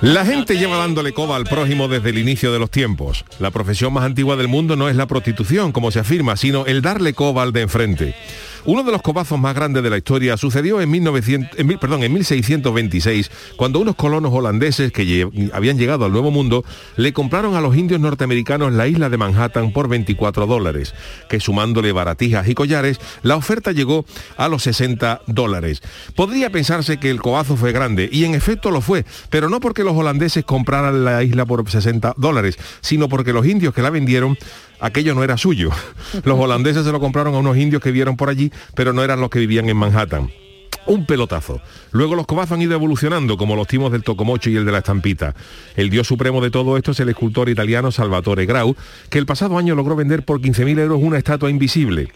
La gente lleva dándole coba al prójimo desde el inicio de los tiempos. La profesión más antigua del mundo no es la prostitución, como se afirma, sino el darle coba al de enfrente. Uno de los cobazos más grandes de la historia sucedió en, 1900, en, mil- perdón, en 1626, cuando unos colonos holandeses que habían llegado al Nuevo Mundo le compraron a los indios norteamericanos la isla de Manhattan por 24 dólares, que sumándole baratijas y collares, la oferta llegó a los 60 dólares. Podría pensarse que el cobazo fue grande, y en efecto lo fue, pero no porque los holandeses compraran la isla por 60 dólares, sino porque los indios que la vendieron aquello no era suyo. Los holandeses se lo compraron a unos indios que vieron por allí, pero no eran los que vivían en Manhattan. Un pelotazo. Luego los cobazos han ido evolucionando, como los timos del tocomocho y el de la estampita. El dios supremo de todo esto es el escultor italiano Salvatore Grau, que el pasado año logró vender por 15.000 euros una estatua invisible.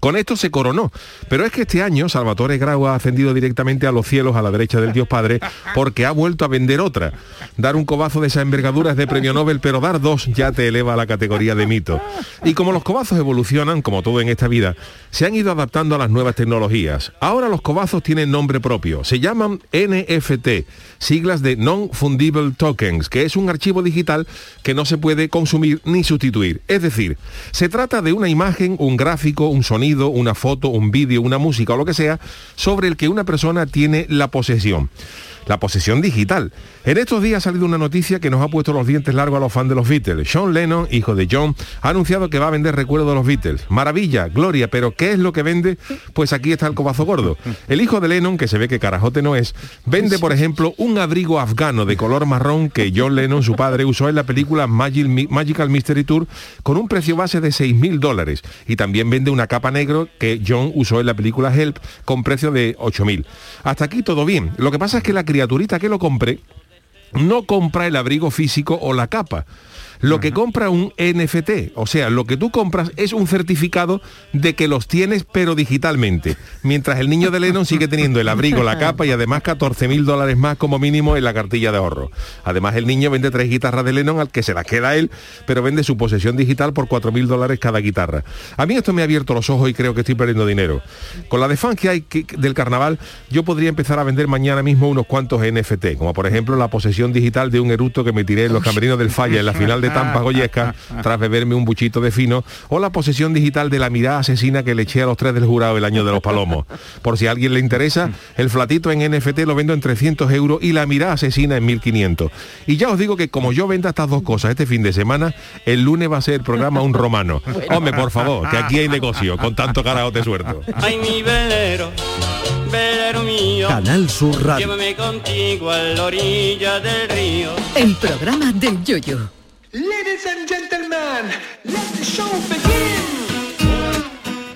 Con esto se coronó. Pero es que este año Salvatore Grau ha ascendido directamente a los cielos a la derecha del Dios Padre porque ha vuelto a vender otra. Dar un cobazo de esa envergadura es de premio Nobel, pero dar dos ya te eleva a la categoría de mito. Y como los cobazos evolucionan, como todo en esta vida, se han ido adaptando a las nuevas tecnologías. Ahora los cobazos tienen nombre propio. Se llaman NFT, siglas de Non-Fungible Tokens, que es un archivo digital que no se puede consumir ni sustituir. Es decir, se trata de una imagen, un gráfico, un sonido, una foto, un vídeo, una música o lo que sea, sobre el que una persona tiene la posesión. La posesión digital. En estos días ha salido una noticia que nos ha puesto los dientes largos a los fans de los Beatles. Sean Lennon, hijo de John, ha anunciado que va a vender recuerdos de los Beatles. Maravilla, gloria, pero ¿qué es lo que vende? Pues aquí está el cobazo gordo. El hijo de Lennon, que se ve que carajote no es, vende, por ejemplo, un abrigo afgano de color marrón que John Lennon, su padre, usó en la película Magic- Magical Mystery Tour con un precio base de 6.000 dólares. Y también vende una capa negro que John usó en la película Help con precio de 8.000. Hasta aquí todo bien. Lo que pasa es que la criaturita que lo compre no compra el abrigo físico o la capa. Lo que compra un NFT, o sea, lo que tú compras es un certificado de que los tienes pero digitalmente, mientras el niño de Lennon sigue teniendo el abrigo, la capa y además 14 mil dólares más como mínimo en la cartilla de ahorro. Además el niño vende tres guitarras de Lennon al que se las queda él, pero vende su posesión digital por 4 mil dólares cada guitarra. A mí esto me ha abierto los ojos y creo que estoy perdiendo dinero. Con la de que hay que- del carnaval, yo podría empezar a vender mañana mismo unos cuantos NFT, como por ejemplo la posesión digital de un eructo que me tiré en los camerinos del Falla en la final de Tampa Goyesca tras beberme un buchito de fino, o la posesión digital de la mirada asesina que le eché a los tres del jurado el año de los palomos. Por si a alguien le interesa, el flatito en NFT lo vendo en 300 euros y la mirada asesina en 1500. Y ya os digo que como yo venda estas dos cosas este fin de semana, el lunes va a ser el programa un romano. Hombre, por favor, que aquí hay negocio, con tanto carajote suelto. Ay, mi velero, velero mío, Canal Sur Radio. llévame contigo a la orilla del río. El programa del Yoyo. Ladies and gentlemen, let the show begin.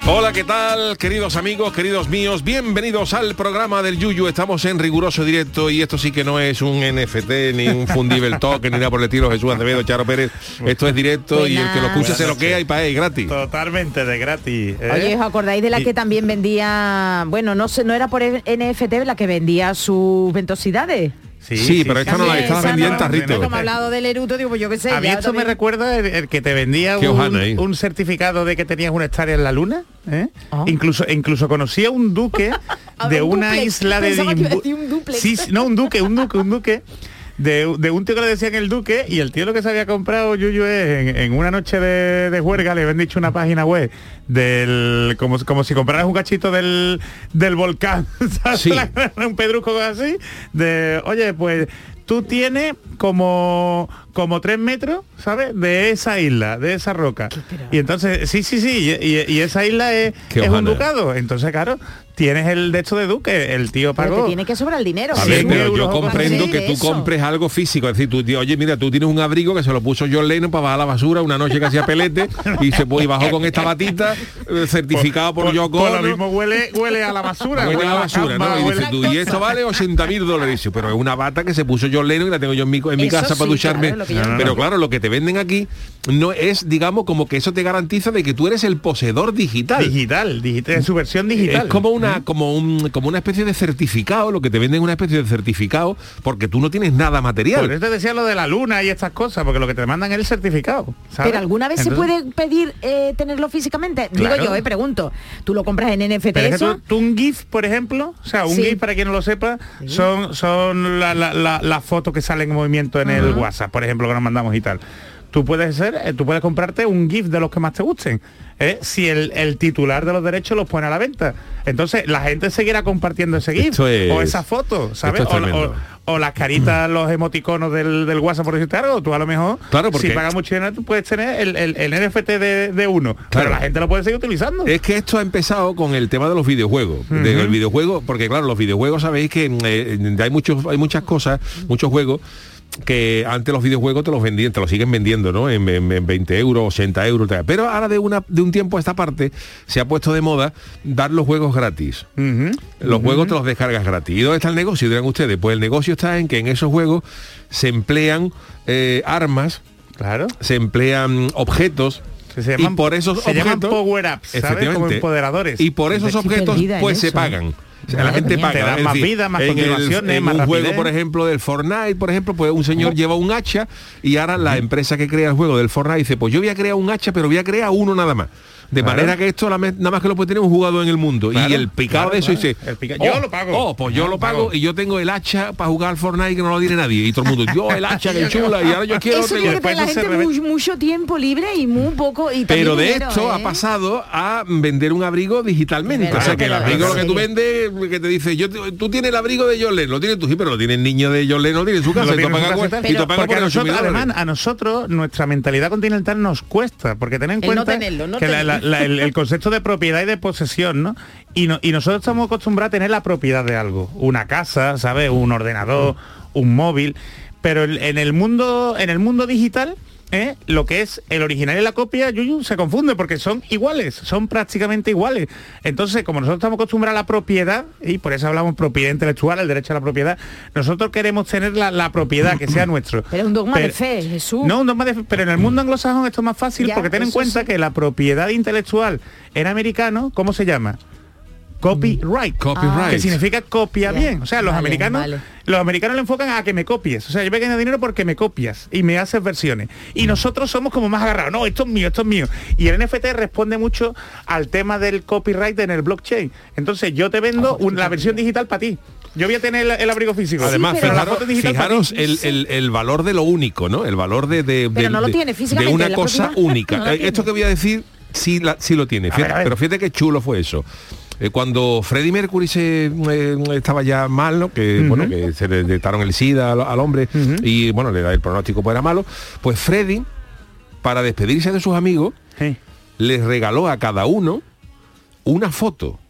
Hola, ¿qué tal, queridos amigos, queridos míos? Bienvenidos al programa del Yuyu. Estamos en riguroso directo y esto sí que no es un NFT, ni un fundible token, ni nada por el estilo Jesús Acevedo, Charo Pérez. Esto es directo y el que lo escucha se lo queda y para él, gratis. Totalmente de gratis. ¿eh? Oye, ¿os acordáis de la Y- que también vendía, bueno, no sé, no era por NFT la que vendía sus ventosidades? Sí, pero esta no la- esta la vendía en tarrito. Como ha hablado del Eruto, digo, pues yo qué sé. A mí ya esto me recuerda el, el que te vendía un, ahí. un certificado de que tenías una hectárea en la luna. ¿eh? Ah. Incluso incluso conocí a un duque de un una dúplex. isla de Pensaba que iba a Dimbu- decir un. Sí, sí, no, un duque, un duque, un duque. De, de un tío que le decían el duque y el tío lo que se había comprado Yuyu es en, en una noche de, de juerga le habían dicho una página web del como, como si compraras un cachito del, del volcán ¿sabes? Sí. un pedrusco así de oye pues tú tienes como como tres metros, ¿sabes? De esa isla, de esa roca. Y entonces, sí, sí, sí, y, y- y esa isla es, es un ducado. Entonces, claro, tienes el de hecho de duque, el tío Pero te pagó. tiene que sobrar el dinero. A ver, pero yo comprendo que tú eso. compres algo físico, es decir, tú, tío, oye, mira, tú tienes un abrigo que se lo puso John Lennon para bajar la basura una noche que hacía pelete y se y bajó con esta batita eh, certificado por, Por- Yoko por lo mismo huele, huele a la basura. Huele a la basura, cama, ¿no? Y dices tú, y esto vale 80 mil dólares. Dice, pero es una bata que se puso John Lennon y la tengo yo en mi, en mi Eso casa para ducharme. claro, yo pero claro, lo que te venden aquí no es, digamos, como que eso te garantiza de que tú eres el poseedor digital. digital, digital, en su versión digital. Es como una, como un, como una especie de certificado, lo que te venden es una especie de certificado, porque tú no tienes nada material. Por eso te decía lo de la luna y estas cosas, porque lo que te mandan es el certificado. ¿sabes? Pero alguna vez Entonces- se puede pedir eh, tenerlo físicamente. Claro. Digo yo, eh, pregunto. Tú lo compras en NFT Pero es que eso. tú, tú un GIF, por ejemplo, o sea, un Sí. GIF, para quien no lo sepa, son, son las la, la- las fotos que salen en movimiento en el WhatsApp, por ejemplo, que nos mandamos y tal. Tú puedes ser, eh, tú puedes comprarte un GIF de los que más te gusten. ¿eh? Si el, el titular de los derechos los pone a la venta. Entonces la gente seguirá compartiendo ese GIF es- o esa foto, ¿sabes? es O- tremendo. o, o las caritas, los emoticonos del, del WhatsApp, por decirte algo, tú a lo mejor, Claro, porque- si pagas mucho dinero, tú puedes tener el, el- el NFT de, de uno. Claro. Pero la gente lo puede seguir utilizando. Es que esto ha empezado con el tema de los videojuegos. Del videojuego, porque claro, los videojuegos sabéis que eh, hay muchos, hay muchas cosas, muchos juegos que antes los videojuegos te los vendían, te los siguen vendiendo, ¿no? En, en- en 20 euros, 80 euros, tal. pero ahora de una de un tiempo a esta parte se ha puesto de moda dar los juegos gratis. Los juegos te los descargas gratis. ¿Y dónde está el negocio? Dirán ustedes. Pues el negocio está en que en esos juegos se emplean eh, armas, Claro. se emplean objetos se y por esos se llaman objetos power-ups, ¿sabes? Como empoderadores. y por esos objetos perdida pues se eso. pagan O sea, la gente paga Te dan más decir, vida, más en el- en más un juego rapidez. por ejemplo del Fortnite por ejemplo pues un señor lleva un hacha y ahora la empresa que crea el juego del Fortnite dice pues yo voy a crear un hacha pero voy a crear uno nada más de Claro. manera que esto la nada más que lo puede tener un jugador en el mundo y el picado claro, de eso claro. dice El pica- "Oh, yo lo pago". oh pues yo Yo lo pago pago. y yo tengo el hacha para jugar al Fortnite que no lo tiene nadie y todo el mundo yo el hacha que chula y ahora yo quiero Eso otro". tiene que después tener la eso se gente reve- mu- mucho tiempo libre y muy poco y Pero de dinero, esto ¿eh? ha pasado a vender un abrigo digitalmente. O sea, que el abrigo lo que tú vendes, que te dice, yo tú tienes el abrigo de John Lennon, lo tienes tú, sí, pero lo tiene el niño de John Lennon, lo tiene en su casa, y tú pagas casa y con- tal. y tú pagas porque por a nosotros, 8.000 dólares. además, a nosotros nuestra mentalidad continental nos cuesta, porque ten en cuenta tenerlo, no que la- la- el, concepto de propiedad y de posesión, ¿no? Y, no- y nosotros estamos acostumbrados a tener la propiedad de algo, una casa, ¿sabes? Un ordenador, un móvil, pero en el mundo, en el mundo digital, ¿eh? lo que es el original y la copia, Yuyu, se confunde porque son iguales, son prácticamente iguales. Entonces, como nosotros estamos acostumbrados a la propiedad, y por eso hablamos propiedad intelectual, el derecho a la propiedad, nosotros queremos tener la, la propiedad que sea nuestro. Pero un dogma de fe, Jesús. No, un dogma de fe, pero en el mundo anglosajón esto es más fácil Ya, porque ten en cuenta sí. que la propiedad intelectual en americano, ¿cómo se llama? Copyright. Copyright. Que significa copia bien. O sea, los Vale, americanos vale. los americanos le enfocan a que me copies. O sea, yo me gano dinero porque me copias y me haces versiones. Y nosotros somos como más agarrados. No, esto es mío, esto es mío. Y el NFT responde mucho al tema del copyright en el blockchain. Entonces yo te vendo un- la versión digital para ti. Yo voy a tener el, el abrigo físico. Además, pero la fijaros, fijaros el, el- el valor de lo único, ¿no? El valor de, de, Pero de- no una cosa única. No Eh, tiene. Esto que voy a decir, sí, la- sí lo tiene. A Fíjate- ver, a ver. Pero fíjate qué chulo fue eso. Eh, cuando Freddie Mercury se eh, estaba ya mal, ¿no? Que bueno, que se le detectaron el SIDA al, al hombre y bueno, le da el pronóstico pues era malo, pues Freddie, para despedirse de sus amigos, Sí. les regaló a cada uno una foto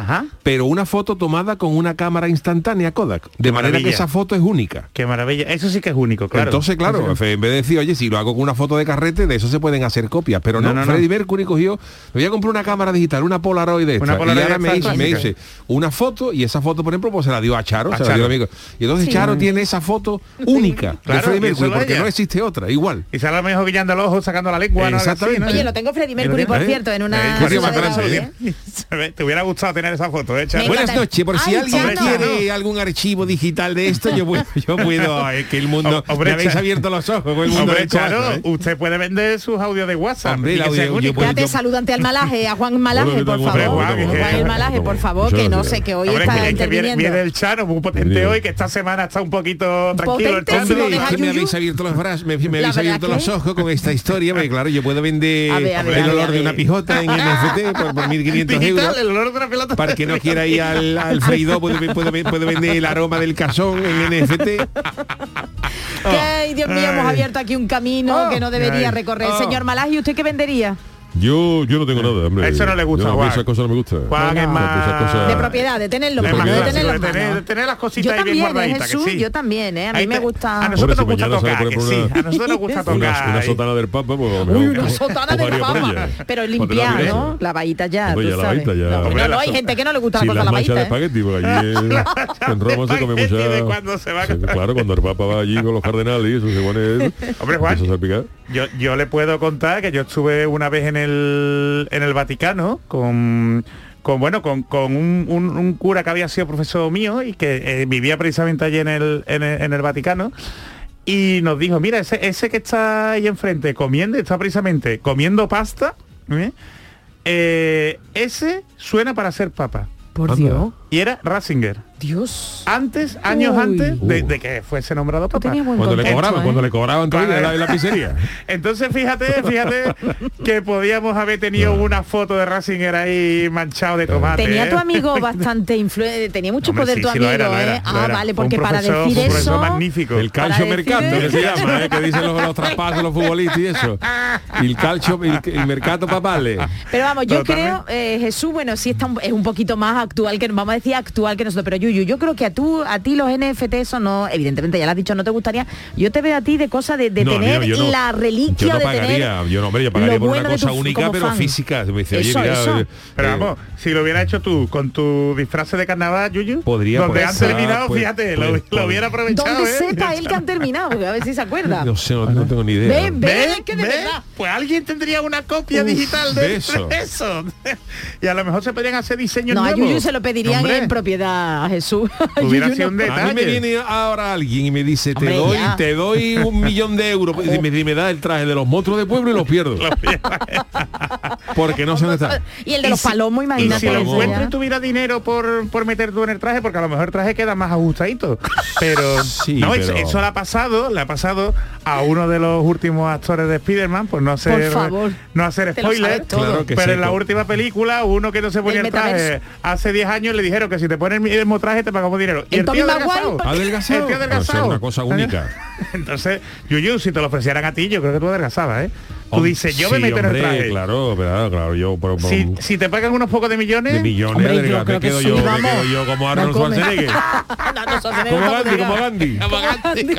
Ajá. pero una foto tomada con una cámara instantánea Kodak. De manera maravilla. que esa foto es única. Qué maravilla. Eso sí que es único, claro. Entonces, claro, en vez de decir, oye, si lo hago con una foto de carrete, de eso se pueden hacer copias. Pero no, No, no, no. Freddie Mercury cogió, me voy a comprar una cámara digital, una Polaroid de esta. Una Polaroid y ahora me dice una foto y esa foto, por ejemplo, pues se la dio a Charo, A se la dio Charo. a amigo. Y entonces Sí. Charo tiene esa foto única de Claro, Freddie y eso Mercury, porque ella. no existe otra, igual. Y sale a lo mejor guiando el ojo, sacando la lengua. ¿no? Algo así, Exactamente. ¿no? Oye, lo tengo Freddie Mercury, por ¿Eh? cierto, en Eh, una... ¿eh? Ve, Te hubiera gustado tener esa foto, ¿eh, Charo? Me Buenas noches, por si Ay, alguien quiere algún archivo digital de esto, yo puedo, yo puedo, es que el mundo, Hombre, me habéis abierto los ojos el mundo Hombre, ¿eh? usted puede vender sus audios de WhatsApp. Hombre, y el que audio, sean yo únicos. puedo- Espérate, saludante al Malaje, a Juan Malaje, por favor. Juan, Juan que- el Malaje, por favor, que no sé, que hoy Hombre, está que, que viene, viene el Charo muy potente Bien. hoy, que esta semana está un poquito tranquilo el Potente, hombre. es que me habéis abierto los brazos, me, me habéis abierto los ojos con esta historia, porque claro, yo puedo vender A ver, a ver, el olor de una pijota en NFT por, por 1.500 Digital, euros. el olor de una pelota para que no quiera ir al, al freidor puede, puede- puede vender el aroma del cazón en NFT. Ay, Dios mío, hemos abierto aquí un camino Oh. que no debería recorrer. Oh. Señor Malagi, ¿usted qué vendería? Yo, yo no tengo nada, hombre. Eso no le gusta, Yo, a mí Juan. esas cosas no me gustan. Juan es No, más- esas cosas- De propiedad, de tenerlo, De favor, de propiedad, tener de las tener, de tener las cositas Yo ahí bien también, ¿eh, guardaditas, Jesús? que sí. Yo también, ¿eh? A mí Ahí me gusta- A nosotros Hombre, nos si gusta tocar, que sí. una- A nosotros nos gusta tocar. Una, una ahí. sotana del Papa, pues, Uy, una sotana de fama. por ella. Pero Ponte limpia, la ¿no? mesa. Lavadita ya, tú sabes. No, no, la hay gente que no le gusta la cosa de. ¿eh? espagueti, porque allí en Roma se come espagueti mucha... de cuando se va a Sí, casar. claro, cuando el Papa va allí con los cardenales y eso se pone... Hombre, Juan. Yo, yo le puedo contar que yo estuve una vez en el, en el Vaticano con, con bueno, con, con un, un- un cura que había sido profesor mío y que eh, vivía precisamente allí en el, en el, en el Vaticano. Y nos dijo, mira, ese, ese que está ahí enfrente comiendo, está precisamente comiendo pasta, ¿eh? Eh, ese suena para ser papa. Por. Dios. Y era Ratzinger. Dios. Antes, años Uy. antes de, Uh. de que fuese nombrado papa. tenías buen Cuando le cobraban, ¿eh? cuando le cobraban la, pizzería. Entonces fíjate, fíjate que podíamos haber tenido una foto de Ratzinger ahí manchado de tomate. Tenía ¿eh? tu amigo bastante influente, tenía mucho Hombre, poder sí, tu sí, amigo, era, ¿eh? era, ah, era. vale, porque para decir eso. magnífico. El calcio mercato, que se llama, ¿eh? que dicen los, los traspasos, los futbolistas y eso. Y el calcio, el, el mercato papale. Pero vamos, yo Totalmente. creo, eh, Jesús, bueno, sí está un- es un poquito más actual que vamos a decir actual que nosotros, pero Yuyu, yo creo que a tú, a ti los NFT eso no, evidentemente ya lo has dicho, no te gustaría. Yo te veo a ti de cosa de, de No, tener mira, yo no- la reliquia Yo no de pagaría, tener yo no, hombre, yo pagaría lo por una bueno cosa tu- única, pero fan. física. Me dice, oye, Eso, mira, eso. eh, Pero eh, vamos, si lo hubiera hecho tú con tu disfraz de carnaval, Yuyu, Podría, donde pues, han terminado, pues, fíjate, pues, lo, lo pues, hubiera aprovechado. Donde ¿eh? sepa él que han terminado, a ver si se acuerda. no sé, no, no tengo ni idea. Ven, ven, ¿Ves? es que de ¿Ves? verdad. Pues alguien tendría una copia Uf, digital de, eso. eso. y a lo mejor se podrían hacer diseños No, a nuevos. Yuyu se lo pedirían en propiedad a Jesús. Hubiera Yuyu sido un A mí me detalle. viene ahora alguien y me dice, te Hombre, doy, ya. te doy un millón de euros y me, y me da el traje de los monstruos de pueblo y los pierdo. Porque no sé dónde está. Y el de los si- palomos, Y imagínate. si lo encuentro y tuviera dinero por, por meter tú en el traje, porque a lo mejor el traje queda más ajustadito. Pero, Sí, no, eso- pero- Eso, le ha pasado, le ha pasado a uno de los últimos actores de Spider-Man, por no hacer, favor. no hacer Te lo spoiler. sabes todo. Claro que pero sí, en la última película, uno que no se ponía El el, traje, hace 10 años le dijeron que si te pones el mismo traje te pagamos dinero. Y El tío adelgazado. ¿por ¿Adelgazado? El tío Eso es adelgazado. una cosa única. Entonces, Yuyu, si te lo ofrecieran a ti, yo creo que tú adelgazabas, ¿eh? Tú Hom- dices, yo me sí, meto en el traje. Claro, claro, claro, yo por, por- Si, si te pagan unos pocos de millones, de millones Hombre, de yo me quedo sí, yo, me quedo yo como Arnold. Schwarzenegger. No, no, Schwarzenegger como Gandhi, como Gandhi.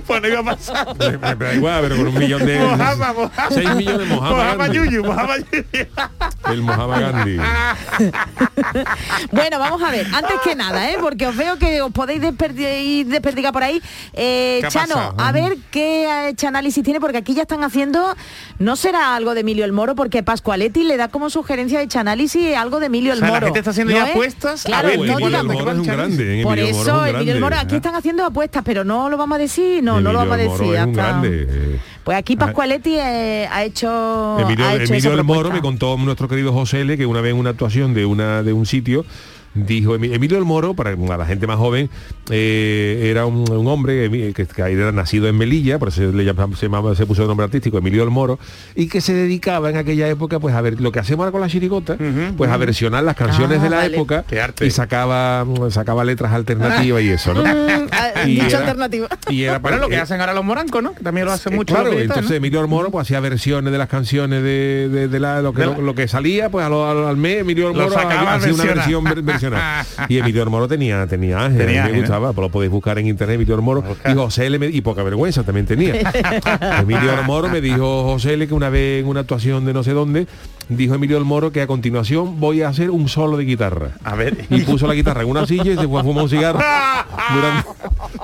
pues no iba a pasar. Me, me da igual, pero con un millón de Mohamed, Mohamed. 6 millones Mohamed Mohamed Gandhi. Yuyu, Mohamed Yuyu. El Mohamed Gandhi. Bueno, vamos a ver, antes que nada, ¿eh? porque os veo que os podéis desperdi- desperdigar por ahí. Eh, ¿Qué ha Chano, a ver qué ha hecho análisis tiene, porque aquí ya están haciendo, no será algo de Emilio el Moro, porque Pascualetti le da como sugerencia de análisis algo de Emilio el O sea, la Moro. gente está haciendo ¿no ya es? apuestas a Claro, ver, no Emilio digamos- el Moro es un grande. ¿eh? Por Emilio Moro eso, Emilio el Moro, aquí están haciendo apuestas, pero no lo vamos a decir, no, no lo vamos a el Moro decir. es un hasta- grande. eh. Pues aquí Pascualetti eh, ha hecho, Emilio, ha hecho Emilio esa del Moro me contó nuestro querido José L que una vez en una actuación de una de un sitio dijo Emi- Emilio del Moro para la gente más joven eh, era un, un hombre que, que era nacido en Melilla por eso le llamaba- se, llamaba- se puso el nombre artístico Emilio del Moro y que se dedicaba en aquella época pues a ver lo que hacemos ahora con la chirigota pues a versionar las canciones Ah, de la vale. época Qué arte. y sacaba sacaba letras alternativas y eso ¿no? Ah, Y dicho era- alternativo. y era para Bueno, lo que eh, hacen ahora los morancos, ¿no? Que también lo hacen mucho. Claro, entonces ¿no? Emilio del Moro pues hacía versiones de las canciones de, de- de la, lo, que, De la- lo, lo que salía, pues a lo- al, al mes Emilio del Lo Moro sacaba hacía una versionado. versión Y Emilio Moro tenía, tenía ángel, Tenía me gustaba, pues lo podéis buscar en internet Emilio Moro. Y José L. me- y poca vergüenza también tenía. Emilio Moro me dijo José L. que una vez en una actuación de no sé dónde, dijo Emilio del Moro que a continuación voy a hacer un solo de guitarra. A ver. Y puso la guitarra en una silla y se fue a fumar un cigarro durante,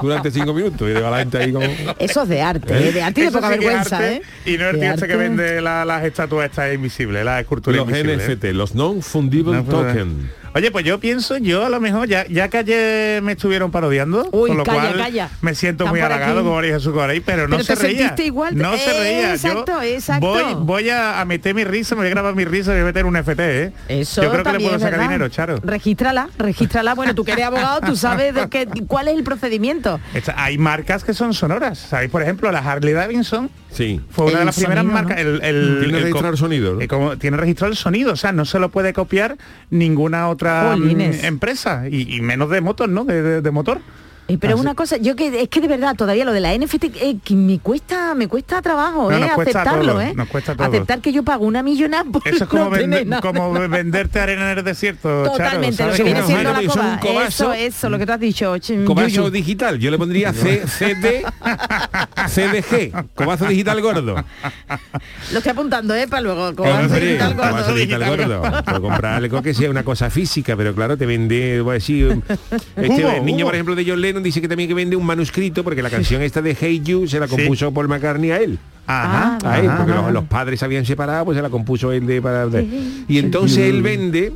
durante cinco minutos. Y de la gente ahí como... Eso es de arte, ¿eh? de arte y de poca sí que vergüenza, arte, ¿eh? Y no el este que arte. vende la- las estatuas estas invisibles, las esculturas Los invisibles. ¿eh? NFT, los non-fungible No, token. Oye, pues yo pienso, yo a lo mejor, ya, ya que ayer me estuvieron parodiando, Uy, con lo calla, cual calla. me siento Están muy halagado como María Jesús Coray, pero no Pero se te reía. igual, No se reía. exacto, yo exacto. Voy, voy a, a meter mi risa, me voy a grabar mi risa y voy a meter un FT, ¿eh? Eso yo creo que le puedo es sacar verdad. dinero, Charo. Regístrala, regístrala. Bueno, tú que eres abogado, tú sabes de qué- cuál es el procedimiento. Esta- hay marcas que son sonoras. ¿Sabéis? Por ejemplo, la Harley Davidson Sí. fue una de las primeras sonido, marcas. ¿no? El, el- Tiene el registrado el sonido, ¿no? eh, como- tiene registrado el sonido, o sea, no se lo puede copiar ninguna otra Jolines. mm, empresa y, y menos de motor, ¿no? De, de- de motor. Eh, pero Así- una cosa, yo que es que de verdad todavía lo de la NFT eh, que me cuesta me cuesta trabajo, No, eh, nos cuesta aceptarlo, todo, eh. nos cuesta todo. Aceptar que yo pago una millonada por Eso es como, no tener vende- como venderte arena en el desierto. Charo, Totalmente, lo ¿sabes? que viene siendo la coba. cobazo. Eso, eso, lo que tú has dicho. ch- Cobazo digital, yo le pondría C- CD, CDG, cobazo digital gordo. Lo estoy apuntando, ¿eh? Para luego. Cobazo digital gordo. cobazo digital gordo. Por comprar algo que sea una cosa física, pero claro, te vende, voy a decir, este el niño, por ejemplo, de John Lennon dice que también que vende un manuscrito, porque la canción esta de Hey You se la compuso Paul McCartney a él. Ajá, Ah, a él, ajá, porque ajá. los, los padres se habían separado, pues se la compuso él de para de- y entonces él vende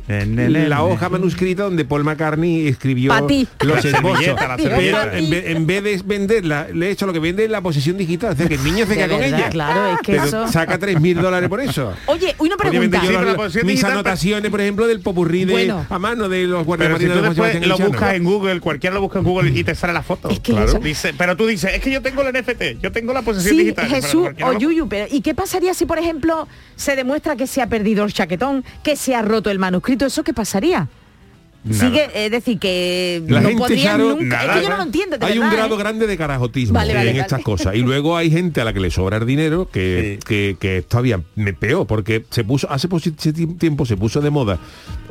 la hoja manuscrita donde Paul McCartney escribió los La esbozos. la Pero en vez, en vez de venderla, le he hecho lo que vende la posición digital, o sea que el niño se De queda con ella. claro, es que Pero eso- saca 3.000 dólares por eso. Oye, una pregunta. yo la mis anotaciones, por ejemplo, del popurrí de Bueno. a mano de los guardias Pero si de después lo buscas en Google, cualquiera lo busca en Google y te sale la foto. Es que Claro. Dice, pero tú dices, es que yo tengo el NFT, yo tengo la posesión Sí, digital. pero O lo- Yuyu, pero ¿y qué pasaría si, por ejemplo, se demuestra que se ha perdido el chaquetón, que se ha roto el manuscrito? ¿Eso qué pasaría? Nada. Sigue, es decir, que La no gente, podrían nunca. nada, es que yo no lo entiendo, de hay un grado ¿eh? grande de carajotismo Vale, vale, en vale. estas cosas y luego hay gente a la que le sobra el dinero que, Sí. que, todavía me peor porque se puso hace tiempo se puso de moda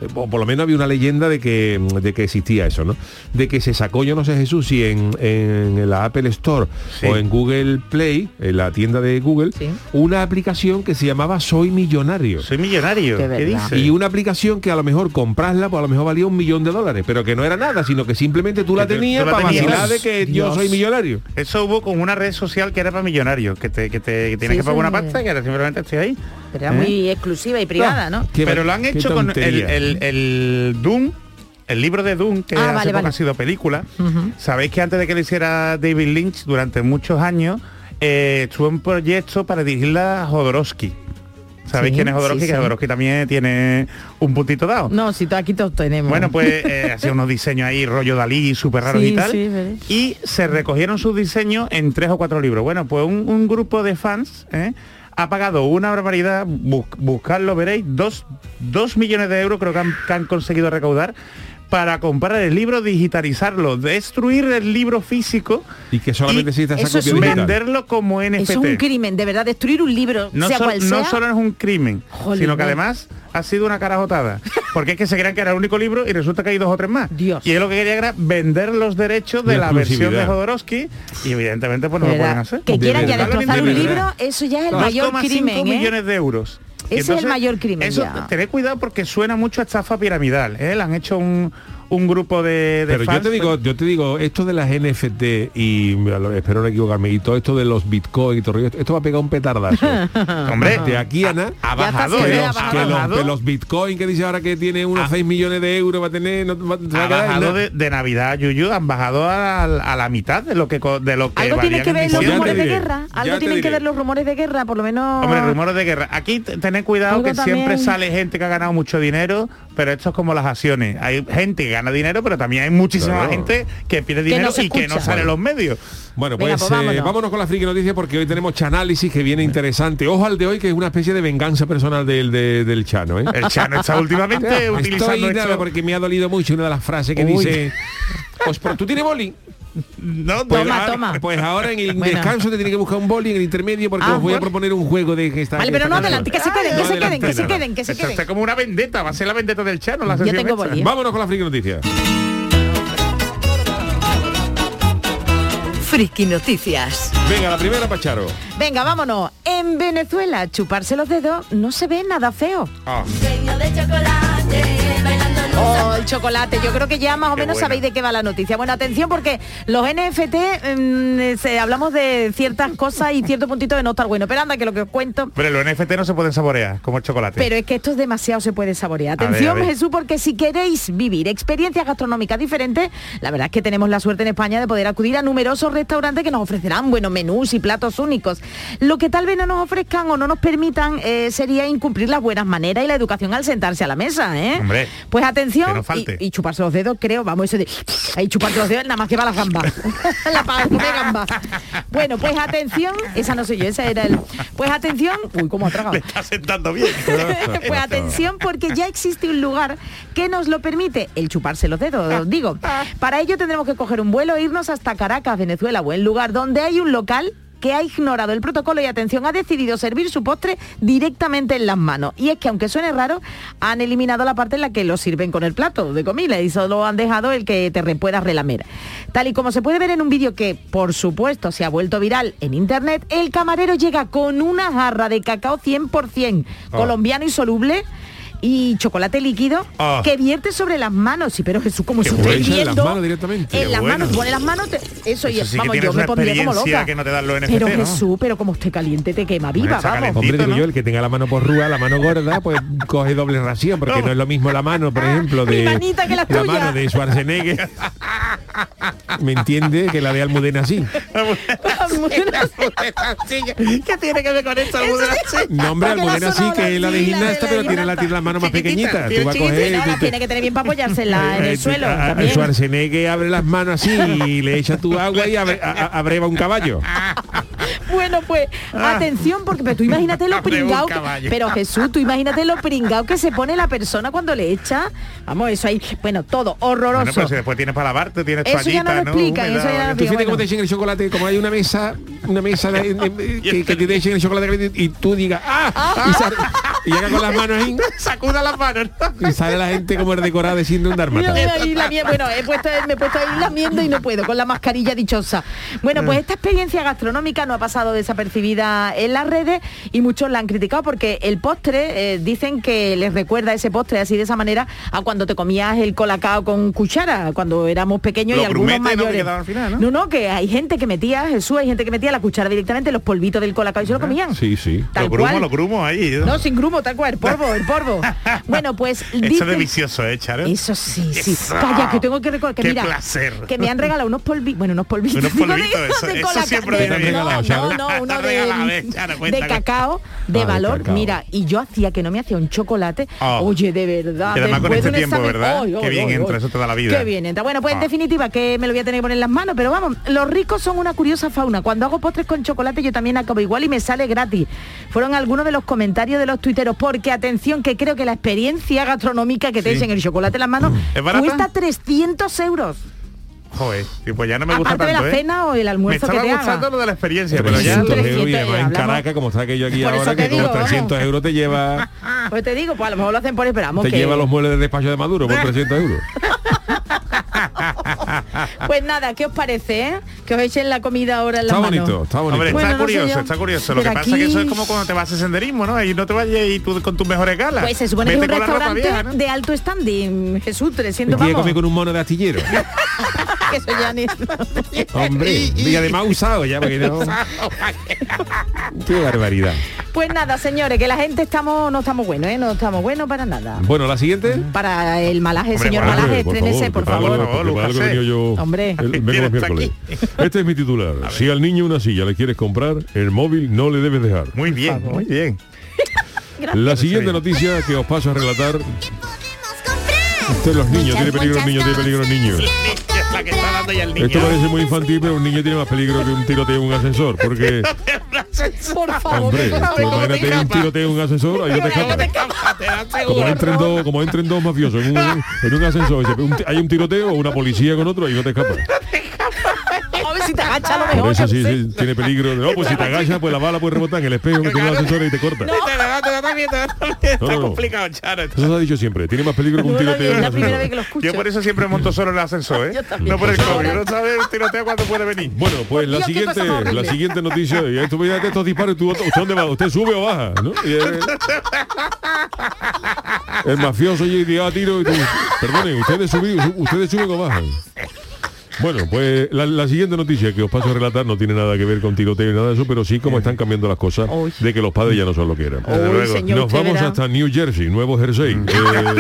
eh, o por lo menos había una leyenda de que de que existía eso no de que se sacó yo no sé Jesús si en, en la Apple Store Sí. o en Google Play en la tienda de Google Sí. una aplicación que se llamaba Soy Millonario Soy millonario. Qué ¿Qué, verdad. dice? y una aplicación que a lo mejor comprarla, pues a lo mejor valía un millón de dólares, pero que no era nada, sino que simplemente tú la tenías para vacilar de que yo soy millonario. Eso hubo con una red social que era para millonarios, que te, que te que tienes Sí, que pagar una pasta y que simplemente estoy ahí. Pero era ¿Eh? muy exclusiva y privada, ¿no? Qué Pero lo han hecho con el, el, el Doom, el libro de Doom, que Ah, hace vale, poco vale. ha sido película. Sabéis que antes de que lo hiciera David Lynch, durante muchos años, eh, estuvo en un proyecto para dirigirla a Jodorowsky. ¿Sabéis Sí, quién es Jodorowsky? sí, Que sí. Jodorowsky también tiene un puntito dado. No, si aquí todos tenemos. Bueno, pues eh, hacía unos diseños ahí, rollo Dalí, súper raros y tal. y se recogieron sus diseños en tres o cuatro libros. Bueno, pues un, un grupo de fans ¿eh? ha pagado una barbaridad, bus- buscarlo, veréis, dos, dos millones de euros creo que han, que han conseguido recaudar para comprar el libro, digitalizarlo, destruir el libro físico y que solamente exista esa es copia digital. venderlo como NFT. es un crimen, de verdad, destruir un libro, No, sea cual sea. no solo es un crimen, Jolín, sino que no. además ha sido una carajotada. Porque es que se crean que era el único libro y resulta que hay dos o tres más. Dios. Y él lo que quería era vender los derechos de La la versión de. Jodorowsky y evidentemente pues no lo pueden hacer. Que De quieran ya destrozar de un libro, eso ya es el mayor 2,5 crimen, ¿eh? millones de euros. Ese es el mayor crimen Eso, ya. tened cuidado porque suena mucho a estafa piramidal. ¿eh? Le han hecho un, un grupo de, de Pero yo te digo, yo te digo, esto de las NFT y espero no equivocarme, y todo esto de los bitcoin y todo esto va a pegar un petardazo. Hombre, de aquí a nada. ha bajado, ¿eh? que los, que los bitcoin que dice ahora que tiene unos 6 millones de euros va a tener no, va- ha bajado de, de Navidad, Yuyu, han bajado a, a la mitad de lo que de lo que Algo tiene valían que ver los Pues rumores de guerra. Algo tienen que ver los rumores de guerra, por lo menos. Hombre, rumores de guerra. Aquí tened cuidado Algo que siempre sale gente que ha ganado mucho dinero, pero esto es como las acciones. Hay gente que gana dinero, pero también hay muchísima Claro. gente que pierde Que dinero no y que no sale en los medios. Bueno, Venga, pues, pues eh, vámonos. con la friki noticia porque hoy tenemos chanálisis que viene interesante. Ojo al de hoy que es una especie de venganza personal del, de- del Chano, ¿eh? El Chano está últimamente utilizando Estoy nada esto. porque me ha dolido mucho una de las frases que Uy. dice pues pero tú tienes boli No, pues, Toma, ahora, toma. pues ahora en el Bueno. descanso te tiene que buscar un boli en el intermedio porque Ah, os voy a proponer un juego de que está Vale, pero no adelante, que se queden, que se queden, que se nada. queden, que se queden. está como una vendetta, va a ser la vendetta del Chano. La Yo tengo boli, ¿eh? Vámonos con la friki noticia. Friki Noticias. Venga, la primera Pacharo. Venga, vámonos. En Venezuela, chuparse los dedos no se ve nada feo. Ah, Oh, el chocolate. Yo creo que ya más o Qué menos sabéis de qué va la noticia. Bueno, atención porque los NFT mm, se- hablamos de ciertas cosas y cierto puntito de no estar bueno. Pero anda que lo que os cuento. pero los NFT no se pueden saborear, como el chocolate. Pero es que esto es demasiado se puede saborear. A ver, Atención, a ver. Jesús, porque si queréis vivir experiencias gastronómicas diferentes, la verdad es que tenemos la suerte en España de poder acudir a numerosos restaurantes que nos ofrecerán buenos menús y platos únicos. Lo que tal vez no nos ofrezcan o no nos permitan eh, sería incumplir las buenas maneras y la educación al sentarse a la mesa. ¿eh? Hombre. Pues atención atención no y, y chuparse los dedos, creo, vamos, eso de ahí chuparte los dedos, nada más que para las gambas. la comer gambas. Bueno, pues atención, esa no soy yo, esa era el. Pues atención, uy, cómo ha tragado. Está sentando bien. pues atención porque ya existe un lugar que nos lo permite el chuparse los dedos, os digo. Para ello tendremos que coger un vuelo e irnos hasta Caracas, Venezuela, buen lugar donde hay un local que ha ignorado el protocolo y atención, ha decidido servir su postre directamente en las manos. Y es que aunque suene raro, han eliminado la parte en la que lo sirven con el plato de comida y solo han dejado el que te puedas relamer. Tal y como se puede ver en un vídeo que, por supuesto, se ha vuelto viral en internet, el camarero llega con una jarra de cacao 100% colombiano y soluble y chocolate líquido Ah. que vierte sobre las manos. Sí, pero Jesús, como si estoy ¿En las viendo manos directamente? en Qué las bueno. manos, pone las manos, te- eso, y Eso sí vamos, yo me pondría como loca. que no te dan los NFC, pero ¿no? Jesús, pero como esté caliente te quema viva, vamos. calentito. Hombre, digo ¿no? yo, el que tenga la mano por rúa, la mano gorda, pues coge doble ración, porque no es lo mismo la mano, por ejemplo, Mi de manita que la tuya. mano de Schwarzenegger. ¿Me entiende? Que la de Almudena sí. ¿Qué tiene que ver con esto? Almudena? No, hombre, la Almudena sí, que es la de la gimnasta, la pero tiene la, la mano más Chiquitita, pequeñita. tiene Tú vas a coger... No, la tiene que tener bien para apoyársela en Eh, el tú- suelo. a- a- también. Schwarzenegger abre las manos así y le echa tu agua y abre- a- abreva un caballo. Bueno, pues atención, porque pero tú imagínate lo pringao. que- pero Jesús, tú imagínate lo pringao que se pone la persona cuando le echa. Vamos, eso ahí, bueno, todo horroroso. Bueno, pero si después tienes para lavarte, tienes Eso ya no toallita, lo ¿no? explican, Húmeda, eso ya no Tú cómo bueno. te echen el chocolate, como hay una mesa, una mesa de- de- de- que, que te echen el chocolate caliente y tú digas ¡ah! Y, sale- y llega con las manos ahí Sacuda las manos. ¿no? y sale la gente como el decorado de ahí lamiendo. bueno, he puesto, me he puesto ahí lamiendo y no puedo, con la mascarilla dichosa. Bueno, pues esta experiencia gastronómica no ha pasado desapercibida en las redes y muchos la han criticado porque el postre, eh, dicen que les recuerda ese postre así de esa manera a cuando te comías el colacao con cuchara, cuando éramos pequeños y algunos mayores. quedaban al final, ¿no? no, no, que hay gente que metía, Jesús, hay gente que metía la cuchara directamente en los polvitos del colacao y se lo comían. Sí, sí. Tal Los grumos, los grumos ahí. ¿no? No, sin grumo, tal cual, el polvo, el polvo. Bueno, pues Eso es delicioso, ¿eh, Charo? eso sí, sí. Eso. Calla, que tengo que recordar que Qué mira, placer. que me han regalado unos polvitos, bueno, unos polvitos, Unos digo, polvitos, de- eso- de eso cola- siempre de- viene bien. no, no, no, uno de, cacao, de valor, mira, y yo hacía que no me hacía un chocolate, Oh. oye, de verdad, Y además con este tiempo, examen, ¿verdad? Qué bien entra, eso te da la vida. Qué bien entra. Bueno, pues en Ah. definitiva, que me lo voy a tener que poner en las manos, pero vamos, los ricos son una curiosa fauna. Cuando hago postres con chocolate yo también acabo igual y me sale gratis. Fueron algunos de los comentarios de los tuiteros, porque atención, que creo que la experiencia gastronómica que te Sí. echen el chocolate en las manos cuesta 300 euros. Joder, pues ya no me gusta Aparte de tanto, la ¿eh? cena o el Me almuerzo que estaba te gustando haga. lo de la experiencia, pero ya... 300 lo- euros y 300 además en Caracas, como está aquello aquí Por ahora, te que digo, con 300 vamos. euros te lleva, Pues te digo, pues a lo mejor lo hacen por esperamos te que lleva los muebles del despacho de Maduro por 300 euros. Pues nada, ¿qué os parece, eh? Que os echen la comida ahora en manos. bonito, está bonito. Hombre, Bueno, está no sé curioso, está curioso. Lo que pasa es que eso es como cuando te vas a senderismo, ¿no? Y no te vayas y tú con tus mejores galas. Pues se supone Vete que es un la restaurante vieja, ¿no? de alto standing, Jesús, 300 Quiere vamos. comer con un mono de astillero. que eso ya ni- Hombre, y además usado ya, porque no... Qué barbaridad. Pues nada, señores, que la gente estamos, no estamos buenos, ¿eh? No estamos buenos para nada. Bueno, la siguiente. Para el malaje, Hombre, señor malaje, estrénese, por favor. Por para algo yo Hombre. el- vengo los miércoles. Este es mi titular. Si al niño una silla le quieres comprar, el móvil no le debes dejar. Muy bien, muy bien. La siguiente noticia que os paso a relatar. Esto es los niños, tiene peligro el niño, tiene peligro el niño. la que está dando ya el niño. Esto parece muy infantil, pero un niño tiene más peligro que un tiroteo en un ascensor. Porque, Por favor, hombre, por tú favor. imagínate un tiroteo en un ascensor, ahí te escapas. Como entren dos, como entren dos mafiosos en un, en un ascensor, y se- un- hay un tiroteo o una policía con otro, ahí no te escapas. Si te agacha a lo Por mejor. eso sí, sí, tiene peligro. No, pues si te agachas, pues la bala puede rebotar en el espejo que tiene el ascensor y te corta. Está No, no. complicado, Charo. Eso se ha dicho siempre. Tiene más peligro que un tiroteo es en un la primera vez que ascensor. lo escucho. Yo por eso siempre monto solo en el ascensor, ¿eh? No por el COVID. No sabes un tiroteo cuándo puede venir. Bueno, pues la siguiente, la siguiente noticia, y esto mira estos disparos, ¿tú, ¿usted dónde va? ¿Usted sube o baja? ¿no? Y el, el mafioso y dio a tiro y tú, perdone, ¿ustedes, subi- ¿ustedes suben o bajan? Bueno, pues la, la siguiente noticia que os paso a relatar no tiene nada que ver con tiroteo y nada de eso, pero sí como están cambiando las cosas de que los padres ya no son lo que eran. Luego. señor, Nos vamos verá. hasta New Jersey, Nuevo Jersey. Mm. Eh,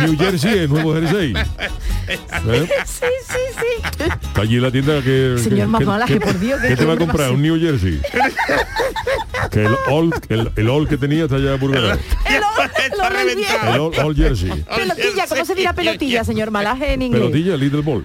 New Jersey es Nuevo Jersey. ¿Eh? Sí, sí, sí. Está allí la tienda que... Señor que- Mamalaje, que- por Dios, ¿qué- ¿Qué te va a comprar? Un New Jersey. Que el all, el, el all que tenía está ya purgado. El ol- Está reventado. El all, all jersey. Pelotilla, ¿cómo se dirá pelotilla, señor Malaje en inglés? Pelotilla, little ball.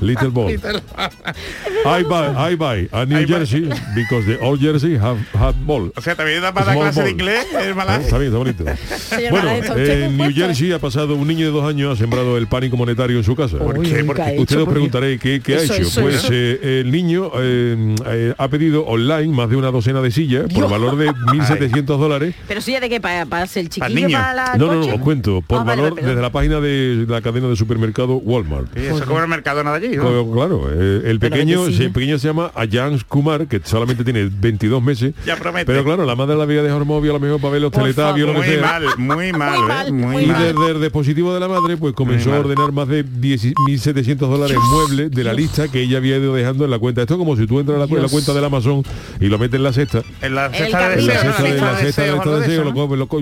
Little ball. I buy, I buy a new I buy- jersey because the old jersey have had ball. O sea, también da para Small clase de ball. inglés, el ¿Eh? Está bien, está bonito. Señor Bueno, en New. Jersey ha pasado un niño de dos años, ha sembrado el pánico monetario en su casa. ¿Por qué? ¿Por qué? Ustedes os preguntaréis qué, qué ha hecho. eso, pues eso. eh, el niño eh, eh, ha pedido online más de una docena de sillas por valor de 1.700 dólares. Pero sí, ¿de qué? ¿Para, para el Para chiquillo? el niño. ¿Para la No, no, no, os cuento. Por Ah, valor desde la página de la cadena de supermercado Walmart. Sí, eso es como el Mercadona de allí, ¿no? Co- Claro, eh, el pequeño, que sí. el pequeño se llama Ayans Kumar, que solamente tiene 22 meses. Ya promete. Pero claro, la madre la había dejado el móvil a lo mejor para ver los teletabios, lo que Muy sea. mal, muy mal, Muy ¿eh? mal, Muy muy Y mal. desde el dispositivo de la madre, pues comenzó Muy a mal. ordenar más de 10 1.700 dólares muebles de la lista que ella había ido dejando en la cuenta. Esto es como si tú entras la, en la Dios. cuenta del Amazon y lo metes en la cesta. En la cesta de la de la de de de deseo,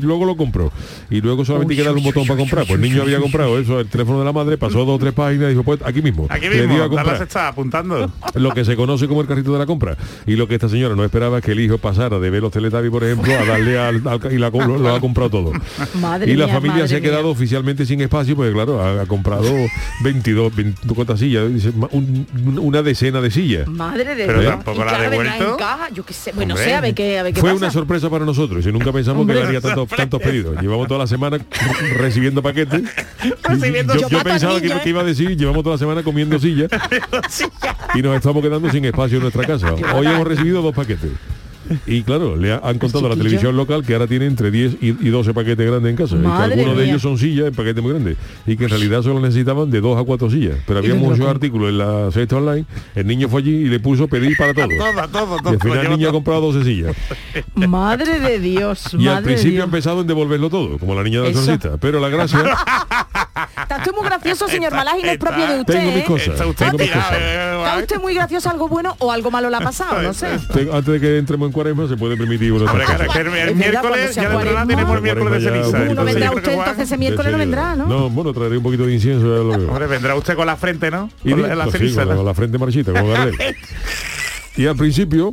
luego lo compró. Y luego solamente hay que darle un botón para comprar. Pues el niño había comprado eso, el teléfono de la madre, pasó dos o tres páginas y dijo, pues aquí mismo. Aquí mismo, a comprar cesta apuntando. lo que se conoce como el carrito de la compra. Y lo que esta señora no esperaba es que el hijo pasara de ver los Teletubbies, por ejemplo, a darle al, al- y la, lo, lo ha comprado todo. Madre y la mía, familia madre se ha mía. quedado oficialmente sin espacio, porque claro, ha, ha comprado 22, 20 ¿cuántas sillas? Un- una decena de sillas. Madre de Pero Dios. tampoco Y la ha devuelto. caja, yo qué sé. Bueno, Hombre. sé, a ver qué, a ver qué Fue pasa. una sorpresa para nosotros y nunca pensamos Hombre. que le haría tantos, tantos pedidos. Llevamos toda la semana recibiendo paquetes. Recibiendo- yo, Yo pensaba que, niño, que ¿eh? iba a decir, llevamos toda la semana comiendo sillas y nos estamos quedando sin espacio en nuestra casa. Hoy hemos recibido dos paquetes. Y claro, le ha- han contado a la televisión local que ahora tiene entre 10 y, y 12 paquetes grandes en casa. Y que algunos de ellos son sillas en paquetes muy grandes. Y que en realidad solo necesitaban de dos a cuatro sillas. Pero había muchos loco. artículos en la cesta online. El niño fue allí y le puso pedir para todo. Todo, todo, Y al final el niño ha comprado 12 sillas. Madre de Dios, Y al madre principio ha empezado en devolverlo todo, como la niña de la. Pero la gracia, Está usted muy gracioso, señor Malaje, y no es propio de usted, tengo mis cosas. Está usted tengo mis tirado, cosas. Está usted muy gracioso, algo bueno o algo malo le ha pasado, no sé. Te- antes de que entremos en cuaresma se puede permitir una Hombre, claro, que el, miércoles ya cuaresma- tenemos el miércoles de ceniza. Uno Uno entonces vendrá usted entonces ese miércoles no vendrá, ¿no? No, bueno, traeré un poquito de incienso, ya lo veo. Hombre, vendrá usted con la frente, ¿no? Y Con la, la ceniza. la, ¿no? con la frente marchita, como Gardel. Y al principio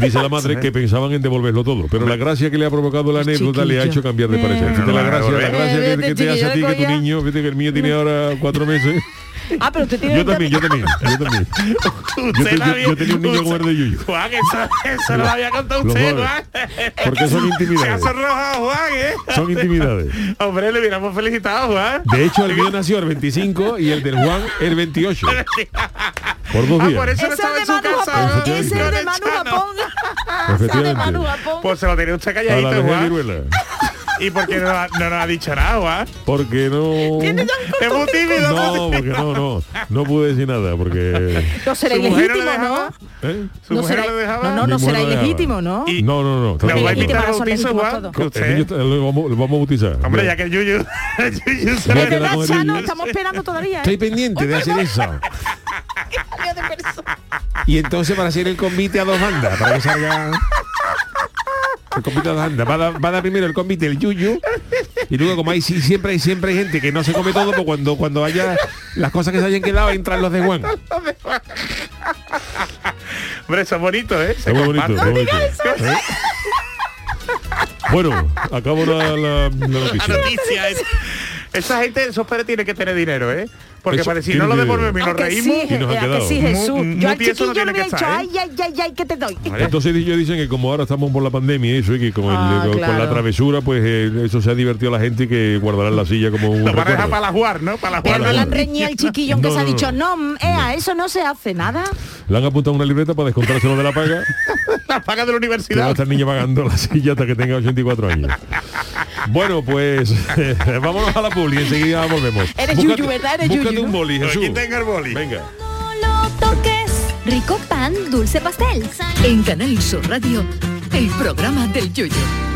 dice la madre que pensaban en devolverlo todo, pero la gracia que le ha provocado la anécdota le ha hecho cambiar de parecer. Eh. Fíjate la gracia, la gracia eh, que, que te hace a ti que tu niño, fíjate que el mío tiene ahora cuatro meses. Ah, pero usted tiene Yo también, yo también, yo también. Yo, Usted te- la yo- yo tenía un niño el de Yuyu. Juan, eso, eso no lo había contado usted. Juan. Porque son Se ha intimidades. sonrojado, Juan, ¿eh? Son intimidades. Hombre, le hubiéramos felicitado, Juan. De hecho, el mío nació el 25 y el del Juan el 28. Por dos Ah, días. por eso no estaba es en de su Manu casa. Japón, Efectivamente. ese es de Manu Japón. Ese es de Efectivamente. Manu Japón. Pues se lo tenía usted A la calladito, Juan. ¿Y por qué no, no nos ha dicho nada, Juan? Porque no... Es muy tímido. No, porque no, no. No pude decir nada, porque... No será ¿Su mujer no le ilegítimo, ¿no? ¿eh? ¿Su No mujer será, no le dejaba? no, no, no será ilegítimo, ¿no? Y- No, no, no. ¿Le tranquilo. voy a invitar al bautizo, Juan? lo vamos, lo vamos a bautizar. Hombre, ya que el Yuyu... Yuyu se ¿Verdad, Chano? Estamos esperando todavía, Estoy ¿eh? pendiente de hacer eso. Y entonces para hacer el convite a dos bandas, para que salga... El convite a dos bandas. Va a, dar, va a dar primero el convite el yuyu y luego como hay siempre hay siempre hay gente que no se come todo, pues cuando cuando haya las cosas que se hayan quedado entran los de Juan. Hombre, eso es bonito, ¿eh? Se Es muy bonito, comparte. muy bonito. ¿Eh? Bueno, acabo la, la- la La noticia. noticia es... Esa gente, esos padres tienen que tener dinero, ¿eh? Porque Eso para si tiene no lo que- devolvemos y nos reímos... sí, y nos han a que quedado. sí, Jesús. Mu- Yo al no chiquillo tiene le que he dicho, ¿eh? ay, ay, ay, ay, ¿qué te doy? Entonces ellos dicen que como ahora estamos por la pandemia y eso, y que con, el- Ah, con- con la travesura, pues eh, eso se ha divertido a la gente y que guardarán la silla como un Lo van a dejar recuerdo. para la jugar, ¿no? Para la Pero jugar. no le han reñido al chiquillo aunque No, se ha no, dicho, no. no, mm, ea, eso no se hace nada. Le han apuntado una libreta para descontárselo de la paga, la paga de la universidad. estar el niño pagando la silla hasta que tenga 84 años. Bueno, pues vámonos a la publi, enseguida volvemos. Eres Yuyu, ¿verdad? Eres búscate Yuyu, un boli, Jesús. Aquí tenga el boli. Venga. No lo toques. Rico pan, dulce pastel. En Canal Sur Radio, el programa del Yoyo.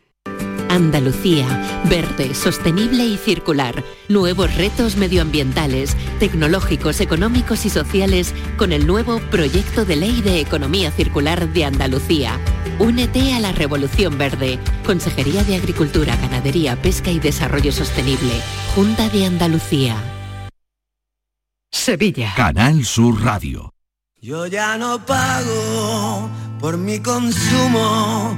Andalucía, verde, sostenible y circular. Nuevos retos medioambientales, tecnológicos, económicos y sociales con el nuevo Proyecto de Ley de Economía Circular de Andalucía. Únete a la Revolución Verde. Consejería de Agricultura, Ganadería, Pesca y Desarrollo Sostenible. Junta de Andalucía. Sevilla. Canal Sur Radio. Yo ya no pago por mi consumo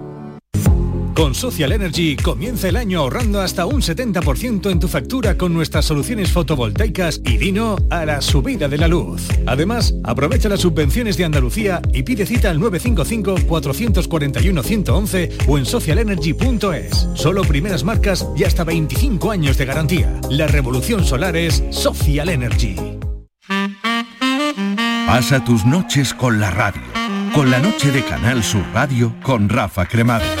Con Social Energy comienza el año ahorrando hasta un 70% en tu factura con nuestras soluciones fotovoltaicas y Dino a la subida de la luz. Además, aprovecha las subvenciones de Andalucía y pide cita al 955-441-111 o en socialenergy.es. Solo primeras marcas y hasta 25 años de garantía. La revolución solar es Social Energy. Pasa tus noches con la radio. Con la noche de Canal Sur Radio con Rafa Cremades.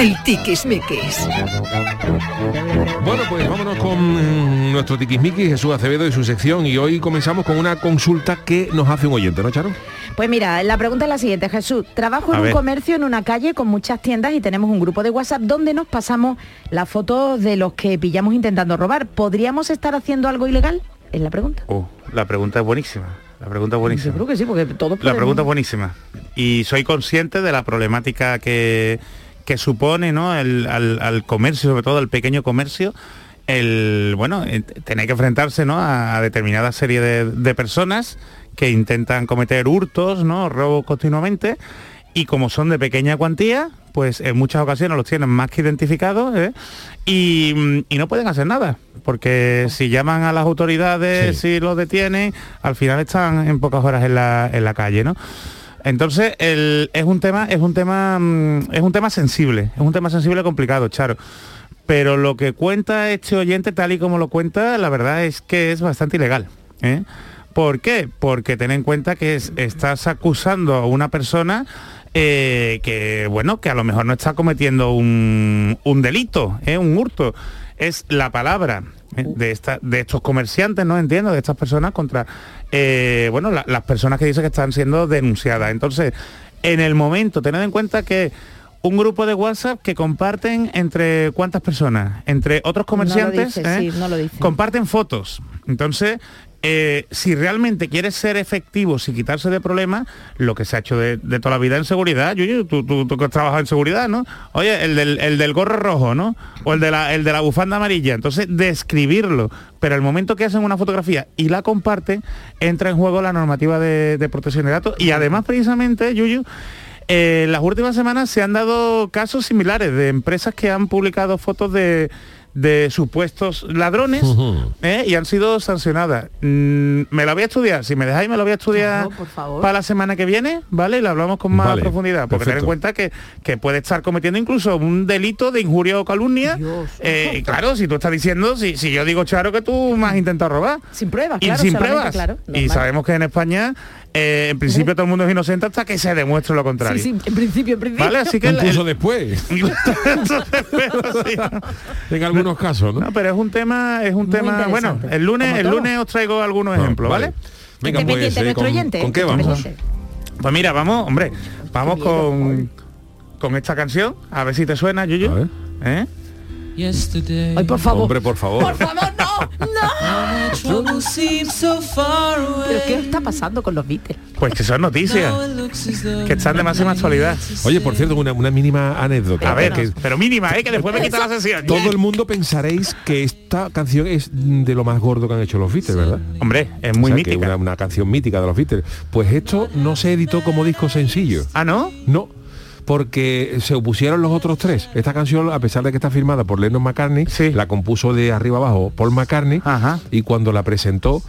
El tiquismiquis. Bueno, pues vámonos con mm, nuestro tiquismiquis, Jesús Acevedo y su sección. Y hoy comenzamos con una consulta que nos hace un oyente, ¿no, Charo? Pues mira, la pregunta es la siguiente, Jesús. Trabajo A en un ver. comercio en una calle con muchas tiendas y tenemos un grupo de WhatsApp donde nos pasamos las fotos de los que pillamos intentando robar. ¿Podríamos estar haciendo algo ilegal? Es la pregunta. Oh, la pregunta es buenísima. La pregunta es buenísima. Yo creo que sí, porque todos La podemos- pregunta es buenísima. Y soy consciente de la problemática que, que supone ¿no? el, al, al comercio, sobre todo al pequeño comercio, el bueno, eh, tener que enfrentarse ¿no? a, a determinada serie de, de personas que intentan cometer hurtos, ¿no? robos continuamente. y como son de pequeña cuantía, pues en muchas ocasiones los tienen más que identificados ¿eh? y, y no pueden hacer nada, porque si llaman a las autoridades Sí. y los detienen, al final están en pocas horas en la, en la calle, ¿no? Entonces es un tema, es un tema, mm, es un tema sensible, es un tema sensible complicado, Charo. Pero lo que cuenta este oyente, tal y como lo cuenta, la verdad es que es bastante ilegal. ¿eh? ¿Por qué? Porque ten en cuenta que es- estás acusando a una persona eh, que, bueno, que a lo mejor no está cometiendo un, un delito, ¿eh? un hurto. Es la palabra ¿eh? de, esta, de estos comerciantes, no entiendo, de estas personas contra, eh, bueno, la- las personas que dicen que están siendo denunciadas. Entonces, en el momento, tened en cuenta que un grupo de WhatsApp que comparten entre cuántas personas, entre otros comerciantes, dice, ¿eh? sí, no lo dice. comparten fotos. Entonces, eh, si realmente quieres ser efectivo, si quitarse de problemas, lo que se ha hecho de, toda la vida en seguridad, Yuyu, tú, tú, tú que has trabajado en seguridad, ¿no? Oye, el del, el del gorro rojo, ¿no? O el de, la, el de la bufanda amarilla. Entonces, describirlo. Pero el momento que hacen una fotografía y la comparten, entra en juego la normativa de, de protección de datos. Y además, precisamente, Yuyu, eh, las últimas semanas se han dado casos similares de empresas que han publicado fotos de, de supuestos ladrones ¿eh? y han sido sancionadas. Mm, me lo voy a estudiar, si me dejáis me lo voy a estudiar para la semana que viene, ¿vale? Y lo hablamos con más Vale, profundidad, porque ten en perfecto. cuenta que, que puede estar cometiendo incluso un delito de injuria o calumnia. Eh, y claro, si tú estás diciendo, si, si yo digo, Charo, que tú me has intentado robar. Sin pruebas, Y claro, sin pruebas. claro, y sabemos que en España, eh, en principio todo el mundo es inocente hasta que se demuestre lo contrario. Sí, sí, en principio, en principio. Vale, así que Incluso el- después. en algunos casos, ¿no? No, pero es un tema, es un Muy tema. Bueno, el lunes, el lunes os traigo algunos ejemplos, ¿vale? Venga, Esté pues, pendiente eh, nuestro ¿con, oyente, ¿con qué vamos? pendiente. Pues mira, vamos, hombre, vamos con, con esta canción, a ver si te suena, Yuyu. ¿Eh? Ay, por favor. Hombre, por favor. Por favor, no, no. ¿Pero qué está pasando con los Beatles? Pues que son noticias, que están de máxima actualidad. Oye, por cierto, una, una mínima anécdota. A ver, que pero mínima, ¿eh? Que después me quita la sesión. todo el mundo pensaréis que esta canción es de lo más gordo que han hecho los Beatles, ¿verdad? Hombre, es muy O sea, que mítica. Una, una canción mítica de los Beatles. Pues esto no se editó como disco sencillo. ¿Ah, no? No. Porque se opusieron los otros tres. Esta canción, a pesar de que está firmada por Lennon McCartney, la compuso de arriba abajo Paul McCartney y cuando la presentó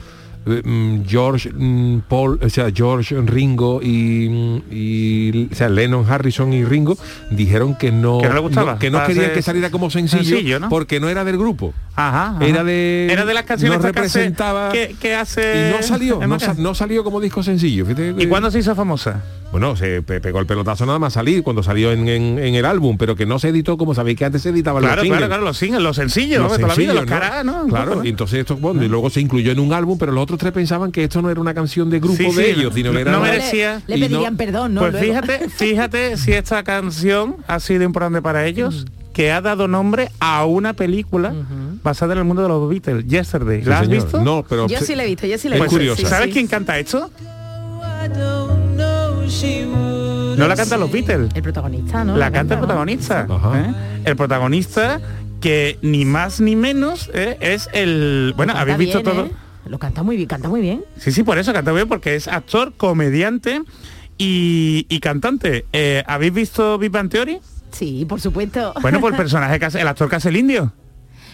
George mm, Paul, o sea, George Ringo y, mm, y, o sea, Lennon, Harrison y Ringo dijeron que no Que no le gustaba. que no querían que saliera como sencillo, sencillo, ¿no? porque no era del grupo. Ajá, ajá. Era de Era de las canciones no representaba que, que hace y no salió, ¿Es no, salió como disco sencillo. Fíjate ¿Y cuándo se hizo famosa? bueno, se pe- pegó el pelotazo nada más salir cuando salió en, en- en el álbum, pero que no se editó como sabéis que antes se editaban Claro, los singles. claro, claro, los singles, los sencillos, Los sencillos, los ¿no? caras, ¿no? Claro, y entonces esto bueno, y luego se incluyó en un álbum, pero los otros tres pensaban que esto no era una canción de grupo Sí, de sí, ellos, sino no- que era no una- merecía- Le y no- pedirían perdón, ¿no? Pues Luego. fíjate, fíjate si esta canción ha sido importante para ellos, que ha dado nombre a una película basada en el mundo de los Beatles, Yesterday. Sí, ¿La has señor. visto? No, pero Yo sí la he visto, yo sí la he Es visto. sí, ¿Sabes sí. quién canta esto? No la cantan los Beatles. El protagonista, ¿no? La canta el protagonista. ¿eh? El protagonista que ni más ni menos ¿eh? es el... Bueno, Lo habéis canta visto bien, todo... ¿eh? Lo canta muy bien, canta muy bien. Sí, sí, por eso canta bien, porque es actor, comediante y, y cantante. Eh, ¿Habéis visto Big Bang Theory? Sí, por supuesto. Bueno, pues el personaje, que hace- el actor que hace el indio.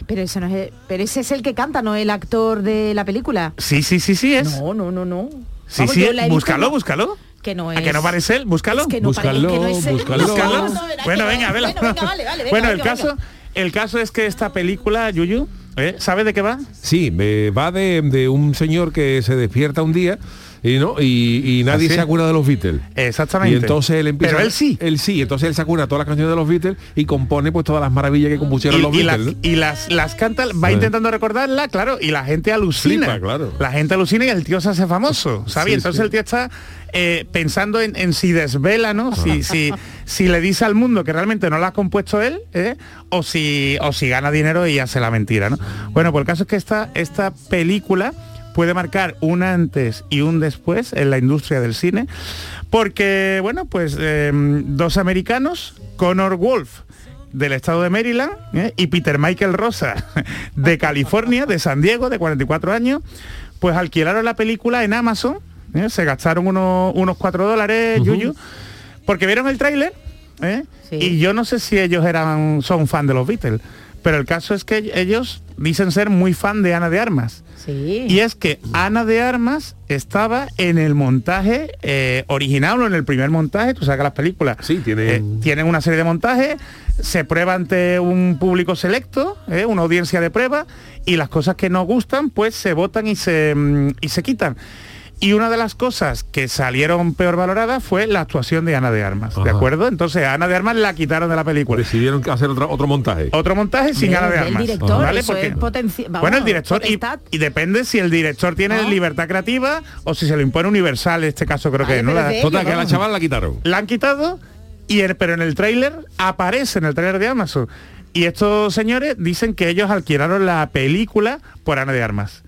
Pero eso no es, pero ese es el que canta, no el actor de la película. Sí, sí, sí, sí es. No, no, no, no. Sí, Vamos, sí, búscalo, búscalo. Que no ¿A es. que no parece él? Búscalo. Es que no es que no es él. búscalo. Búscalo. No, Bueno, venga, vela. Bueno, venga, vale, vale, venga, bueno, el venga, caso, el caso es que esta película, Yuyu, ¿eh? ¿sabe de qué va? Sí, me- va de un señor que se despierta un día y no y, y nadie ¿Ah, se acuerda de los Beatles. Exactamente. Y entonces él empieza Pero él sí. Él sí, entonces él se acuerda todas las canciones de los Beatles y compone pues todas las maravillas que compusieron los y, Beatles. las, ¿no? y las, las canta, va Sí. intentando recordarla, claro, y la gente alucina. Flipa, claro. La gente alucina y el tío se hace famoso, ¿sabes? Sí, Entonces sí. el tío está eh, pensando en, en si desvela, ¿no? Si, si, si le dice al mundo que realmente no la ha compuesto él, ¿eh? o, si, o si gana dinero y hace la mentira, ¿no? Bueno, pues el caso es que esta, esta película puede marcar un antes y un después en la industria del cine, porque, bueno, pues eh, dos americanos, Connor Wolf, del estado de Maryland ¿eh? y Peter Michael Rosa de California, de San Diego, de 44 años, pues alquilaron la película en Amazon, ¿eh? se gastaron unos, unos 4 dólares, Yuyu, porque vieron el tráiler ¿eh? y yo no sé si ellos eran son fan de los Beatles, pero el caso es que ellos dicen ser muy fan de Ana de Armas. Y es que Ana de Armas estaba en el montaje eh, original o en el primer montaje, tú sabes que las películas sí, tienen... tienen una serie de montajes, se prueba ante un público selecto, ¿eh? una audiencia de prueba, y las cosas que no gustan pues se votan y se, mm, y se quitan. Y una de las cosas que salieron peor valoradas fue la actuación de Ana de Armas, ¿de acuerdo? Entonces a Ana de Armas la quitaron de la película. Decidieron hacer otro, otro montaje. Otro montaje sin Ana de Armas. director, ¿vale? eso Porque- es potenci- vamos, bueno, el director, y, depende si el director tiene No. libertad creativa o si se lo impone universal, en este caso creo Vale, que no la, Total, que a la la quitaron. La han quitado, y el- pero en el tráiler aparece en el tráiler de Amazon. Y estos señores dicen que ellos alquilaron la película por Ana de Armas.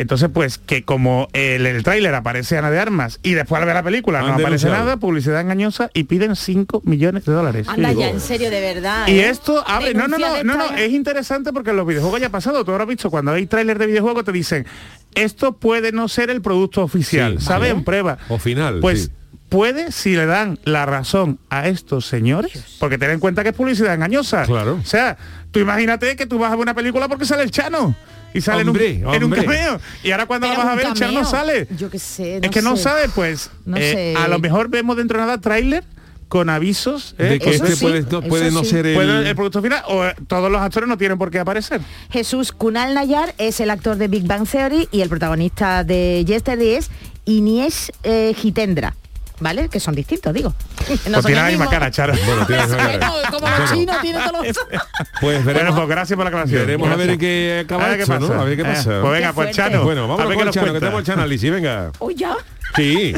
Entonces, pues, que como el, el tráiler aparece Ana de Armas y después al ver la película no aparece nada, publicidad engañosa y piden 5 millones de dólares. Anda ya, en serio, de verdad. Y ¿eh? esto abre, no, no, no, no, no, es interesante porque en los videojuegos ya ha pasado, tú ahora has visto, cuando hay tráiler de videojuego te dicen, esto puede no ser el producto oficial, Sí, ¿sabes? En prueba. O final. Pues sí. puede si le dan la razón a estos señores, porque ten en cuenta que es publicidad engañosa. Claro. O sea, tú imagínate que tú vas a ver una película porque sale el Chano. Y sale Hombre, en, un, en un hombre. cameo. Y ahora cuando la vas a ver, el Chano no sale. Yo qué sé. es que no sabe, pues No eh, sé. a lo mejor vemos dentro de nada tráiler con avisos ¿eh? De que este sí, puede, no, puede eso no sí. ser el... Puede el producto final o eh, todos los actores no tienen por qué aparecer. Jesús Kunal Nayar es el actor de Big Bang Theory y el protagonista de Yesterday es Inies eh, Hitendra. ¿Vale? Que son distintos, digo. No Pues tiene la misma cara, Charo. Bueno, tiene la misma cara. Bueno, como los Bueno. chinos tienen todos los... Pues Bueno, veremos, pues gracias por la aclaración. veremos a ver Gracias. en qué acaba A ver qué esto, ¿no? pasa. A ver qué Eh, pasa. pues venga, Qué pues fuerte. Chano. Bueno, a vamos ver con el Chano, que cuenta. tenemos el chanálisis, venga. Uy, ya. Sí.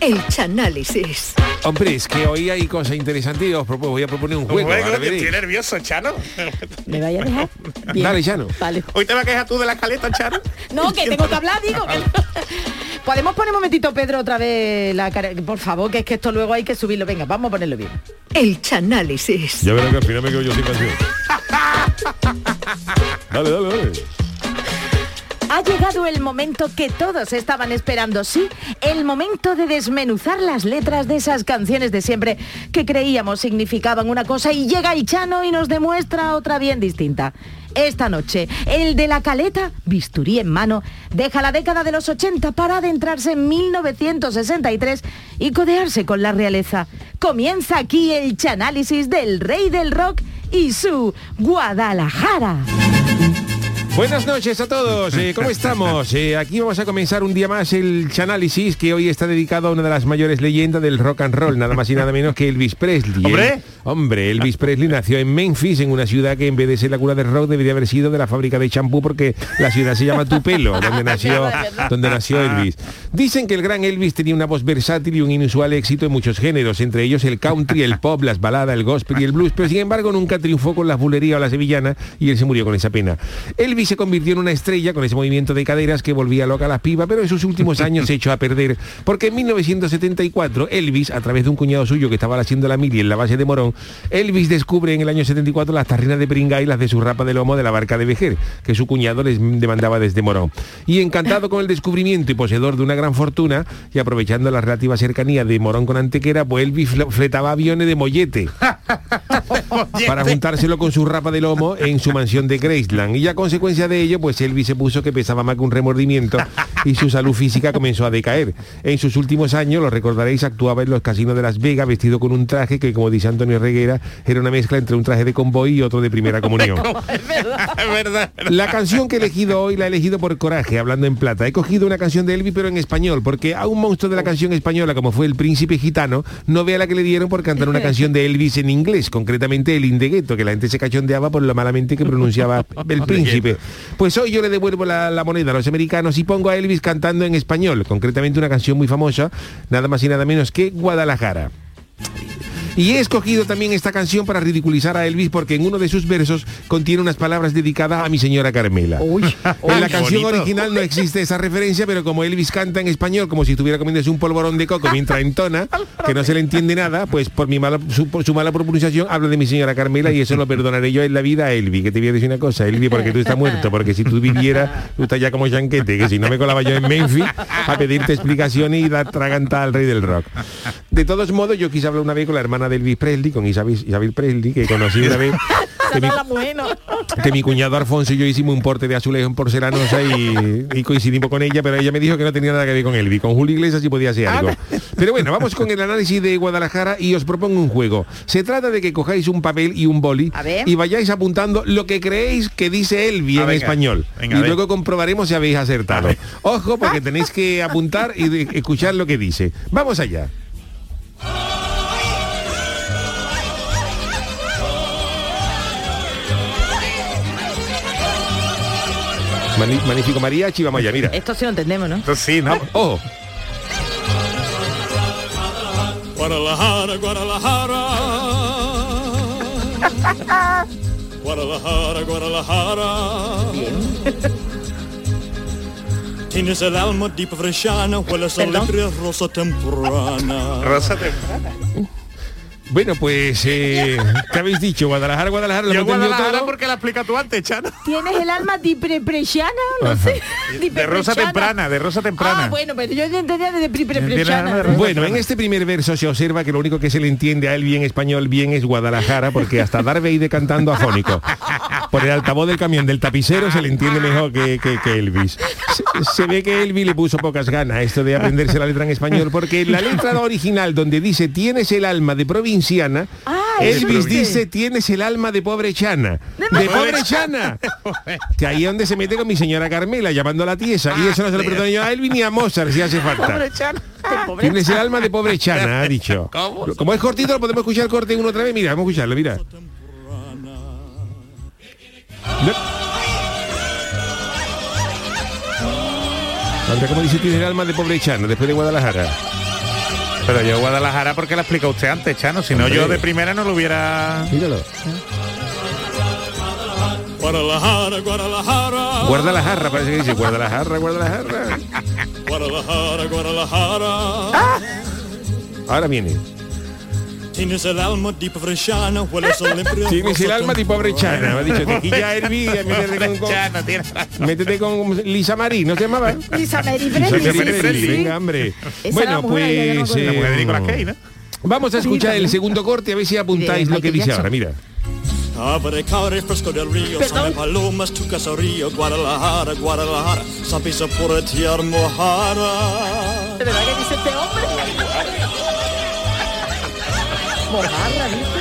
El Chanálisis. Hombre, es que hoy hay cosas interesantes y os propongo- voy a proponer un juego. Que veréis. estoy nervioso, Chano. ¿Me vaya a dejar? Bien. Dale, Chano. Vale. Hoy te vas a quejar tú de la caleta, Chano. No, que tengo que hablar, digo. que- Podemos poner un momentito, Pedro, otra vez la cara. Por favor, que es que esto luego hay que subirlo. Venga, vamos a ponerlo bien. El Chanálisis. Ya verás que al final me quedo yo sin canción. Dale, dale, dale. Ha llegado el momento que todos estaban esperando, sí, el momento de desmenuzar las letras de esas canciones de siempre que creíamos significaban una cosa y llega el Chano y nos demuestra otra bien distinta. Esta noche, el de la caleta, bisturí en mano, deja la década de los 80 para adentrarse en 1963 y codearse con la realeza. Comienza aquí el chanálisis del rey del rock y su Guadalajara. Buenas noches a todos, eh, ¿cómo estamos? Eh, aquí vamos a comenzar un día más el Chanálisis que hoy está dedicado a una de las mayores leyendas del rock and roll, nada más y nada menos que Elvis Presley. ¡Hombre! El- hombre, Elvis Presley nació en Memphis, en una ciudad que en vez de ser la cuna del rock debería haber sido de la fábrica de champú porque la ciudad se llama Tupelo, donde nació, donde nació Elvis. Dicen que el gran Elvis tenía una voz versátil y un inusual éxito en muchos géneros, entre ellos el country, el pop, las baladas, el gospel y el blues, pero sin embargo nunca triunfó con la bulería o la sevillana y él se murió con esa pena. Elvis se convirtió en una estrella con ese movimiento de caderas que volvía loca a las pibas, pero en sus últimos años se echó a perder, porque en 1974 Elvis, a través de un cuñado suyo que estaba haciendo la mili en la base de Morón, Elvis descubre en el año 74 las tarrinas de Pringay y las de su rapa de lomo de la barca de Vejer, que su cuñado les demandaba desde Morón. Y encantado con el descubrimiento y poseedor de una gran fortuna, y aprovechando la relativa cercanía de Morón con Antequera, pues Elvis fle- fletaba aviones de mollete para juntárselo con su rapa de lomo en su mansión de Graceland. Y a consecuencia de ello, pues Elvis se puso que pesaba más que un remordimiento y su salud física comenzó a decaer. En sus últimos años, lo recordaréis, actuaba en los casinos de Las Vegas vestido con un traje que, como dice Antonio Reguera, era una mezcla entre un traje de convoy y otro de primera comunión. es verdad. La canción que he elegido hoy la he elegido por coraje, hablando en plata. He cogido una canción de Elvis, pero en español, porque a un monstruo de la canción española, como fue el príncipe gitano, no vea la que le dieron por cantar una canción de Elvis en inglés, concretamente el Indegueto, que la gente se cachondeaba por lo malamente que pronunciaba el príncipe. Pues hoy yo le devuelvo la, moneda a los americanos y pongo a Elvis cantando en español, concretamente una canción muy famosa, nada más y nada menos que Guadalajara. Y he escogido también esta canción para ridiculizar a Elvis porque en uno de sus versos contiene unas palabras dedicadas a mi señora Carmela. en la canción bonito. original no existe esa referencia, pero como Elvis canta en español como si estuviera comiéndose un polvorón de coco mientras entona, que no se le entiende nada, pues por mi mala su, por su mala pronunciación hablo de mi señora Carmela y eso lo perdonaré yo en la vida a Elvis, que te voy a decir una cosa, Elvis, porque tú estás muerto, porque si tú vivieras, tú estás ya como chanquete, que si no me colaba yo en Memphis a pedirte explicaciones y dar traganta al rey del rock. De todos modos, yo quise hablar una vez con la hermana de Elvis Presley, con Isabel, Isabel Presley, que conocí una vez. que mi- que mi cuñado Alfonso y yo hicimos un porte de azulejo en porcelanosa y, y coincidimos con ella, pero ella me dijo que no tenía nada que ver con Elvis. Con Julio Iglesias sí podía ser algo. Pero bueno, vamos con el análisis de Guadalajara y os propongo un juego. Se trata de que cojáis un papel y un boli ver. y vayáis apuntando lo que creéis que dice Elvis Ah, en venga. español. Venga, y luego comprobaremos si habéis acertado. Ojo, porque tenéis que apuntar y escuchar lo que dice. Vamos allá. Magnífico mariachi, vamos allá, mira. Esto sí lo entendemos, ¿no? Entonces sí, ¿no? Ojo. Guadalajara, Guadalajara. Guadalajara, Guadalajara. Tienes el alma deep freshana, hueles alegre rosa temprana. Rosa temprana. Bueno, pues, eh, ¿qué habéis dicho? Guadalajara, Guadalajara, ¿lo Yo Guadalajara todo? porque la explica tú antes, Chano. ¿Tienes el alma dipreprechana? No Ajá. sé. De rosa temprana, de rosa temprana. Ah, bueno, pero yo entendía de dipreprechana. de Bueno, en este primer verso se observa que lo único que se le entiende a él bien español bien es Guadalajara, porque hasta Darth Vader cantando afónico. Por el altavoz del camión del tapicero se le entiende mejor que, que- que Elvis. Se, se ve que Elvis le puso pocas ganas a esto de aprenderse la letra en español, porque la letra original donde dice tienes el alma de provinciana, Elvis existe. dice tienes el alma de pobre chana. De pobre chana. Que ahí es donde se mete con mi señora Carmela, llamando a la tiesa. Y eso no se lo perdono yo a Elvis ni a Mozart si hace falta. Tienes el alma de pobre chana, ha dicho. Como es cortito, lo podemos escuchar corte uno otra vez. Mira, vamos a escucharlo, mira. Anda, como dice, tiene el alma de pobre chana, después de Guadalajara. Pero yo Guadalajara porque la explica usted antes, Chano. Si no, yo de primera no lo hubiera... Míralo. Guadalajara, Guadalajara. Guarda la jarra, parece que dice. Guarda la jarra, guarda la jarra. Guadalajara, Guadalajara. Ahora viene. Tienes el alma deep freshana, hueles a alegre Tienes el alma chana. Me ha dicho, métete con, métete con Lisa Marie, ¿no se llamaba? Lisa Presley, sí. venga, hombre. Bueno, pues... acuerdo. La mujer de eh, Nicolas Cage, ¿no? Vamos a escuchar el segundo corte a ver si apuntáis lo que dice ahora, mira. Abre cabre fresco del río, Perdón. sale palomas, tu caserío, Guadalajara, Guadalajara, sapisa por tierra mojara. ¿De verdad que dice este hombre? Mojarra, ¿viste?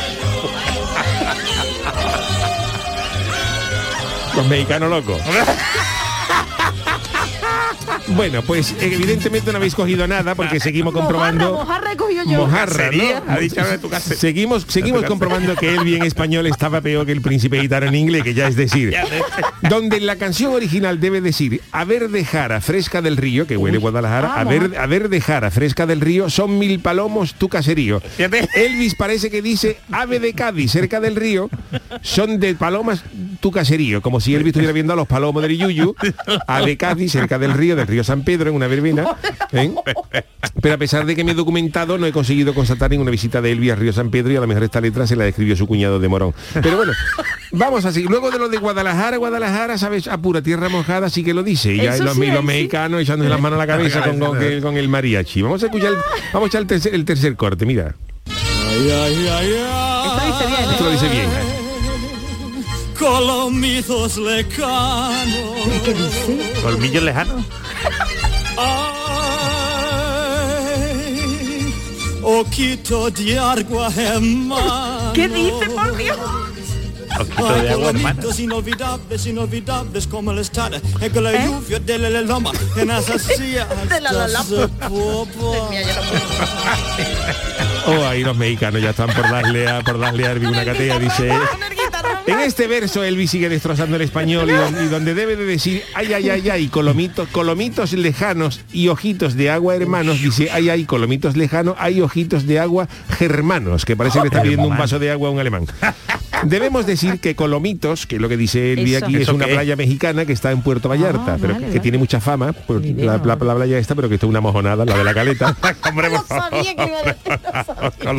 Los mexicanos locos. Bueno, pues evidentemente no habéis cogido nada porque seguimos comprobando mojarra he cogido yo. mojarra, ¿no? ha dicho algo de tu casa. Seguimos, seguimos comprobando que él bien español estaba peor que el príncipe gitano en inglés, que ya es decir, donde en la canción original debe decir a ver de jara fresca del río, que huele Guadalajara, a ver, a ver de jara fresca del río, son mil palomos tu caserío. Elvis parece que dice ave de Cádiz cerca del río, son de palomas tu caserío, como si Elvis estuviera viendo a los palomos del Yuyu, ave Cádiz cerca del río, del río San Pedro, en una verbena. ¿eh? Pero a pesar de que me he documentado, no he conseguido constatar ninguna visita de Elvis al río San Pedro y a lo mejor esta letra se la describió su cuñado de Morón. Pero bueno, vamos así. Luego de lo de Guadalajara, Guadalajara, ¿sabes? A pura tierra mojada sí que lo dice. Y ya los, sí, los mexicanos echándose las manos a la cabeza con, con el, con el mariachi. Vamos a escuchar, el- vamos a echar el tercer, el tercer corte, mira. Ay, ay, ay, ay. Esto dice bien, Esto lo dice bien. Colomizos lecanos. ¿Qué dice? Colmillos lejanos. Ay, Oquito de agua hermano. ¿Qué dice, por Dios? Ojito de agua, colomitos inolvidables, inolvidables como el estar en que la lluvia de la loma en sillas De la loma. Oh, ahí los mexicanos ya están por darle a, por darle a una catea, dice. En este verso Elvis sigue destrozando el español y donde, y donde debe de decir ay, ay, ay, ay, colomitos, colomitos lejanos y ojitos de agua hermanos, dice ay, ay, colomitos lejanos, hay ojitos de agua germanos, que parece que está pidiendo un vaso de agua a un alemán. Debemos decir que Colomitos, que es lo que dice Elvi Eso. aquí, es ¿Eso una playa mexicana que está en Puerto Vallarta, pero vale, que vale. tiene mucha fama, por la, la- la playa esta, pero que esto es una mojonada, la de la caleta. Hombre.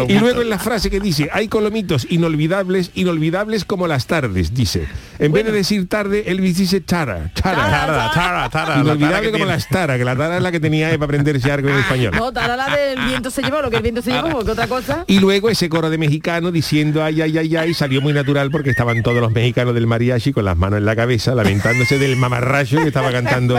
Y luego en la frase que dice, hay colomitos inolvidables, inolvidables como las tardes, dice. En vez de decir tarde, Elvis dice tara, tara, Tara, tara, tara, Inolvidable como tiene. las tara, que la tara es la que tenía para aprenderse algo en español. No, tara la del viento se llevó, lo que el viento se llevó, porque otra cosa. Y luego ese coro de mexicano diciendo ay, ay, ay, ay, salió muy natural porque estaban todos los mexicanos del mariachi con las manos en la cabeza, lamentándose del mamarracho que estaba cantando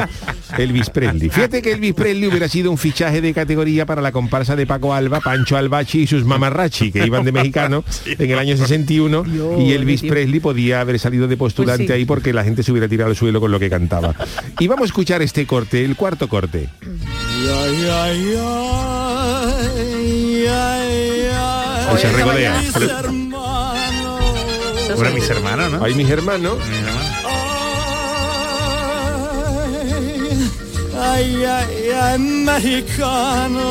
Elvis Presley. Fíjate que Elvis Presley hubiera sido un fichaje de categoría para la comparsa de Paco Alba, Pancho Albachi y sus mamarrachi, que iban de mexicano en el año 61, y Elvis Presley podía haber salido de postulante Pues sí. ahí porque la gente se hubiera tirado al suelo con lo que cantaba. Y vamos a escuchar este corte, el cuarto corte. Se regodea. Bueno, mis hermanos, ¿no? Ahí mis hermanos. Ay, ay, ay, mexicano.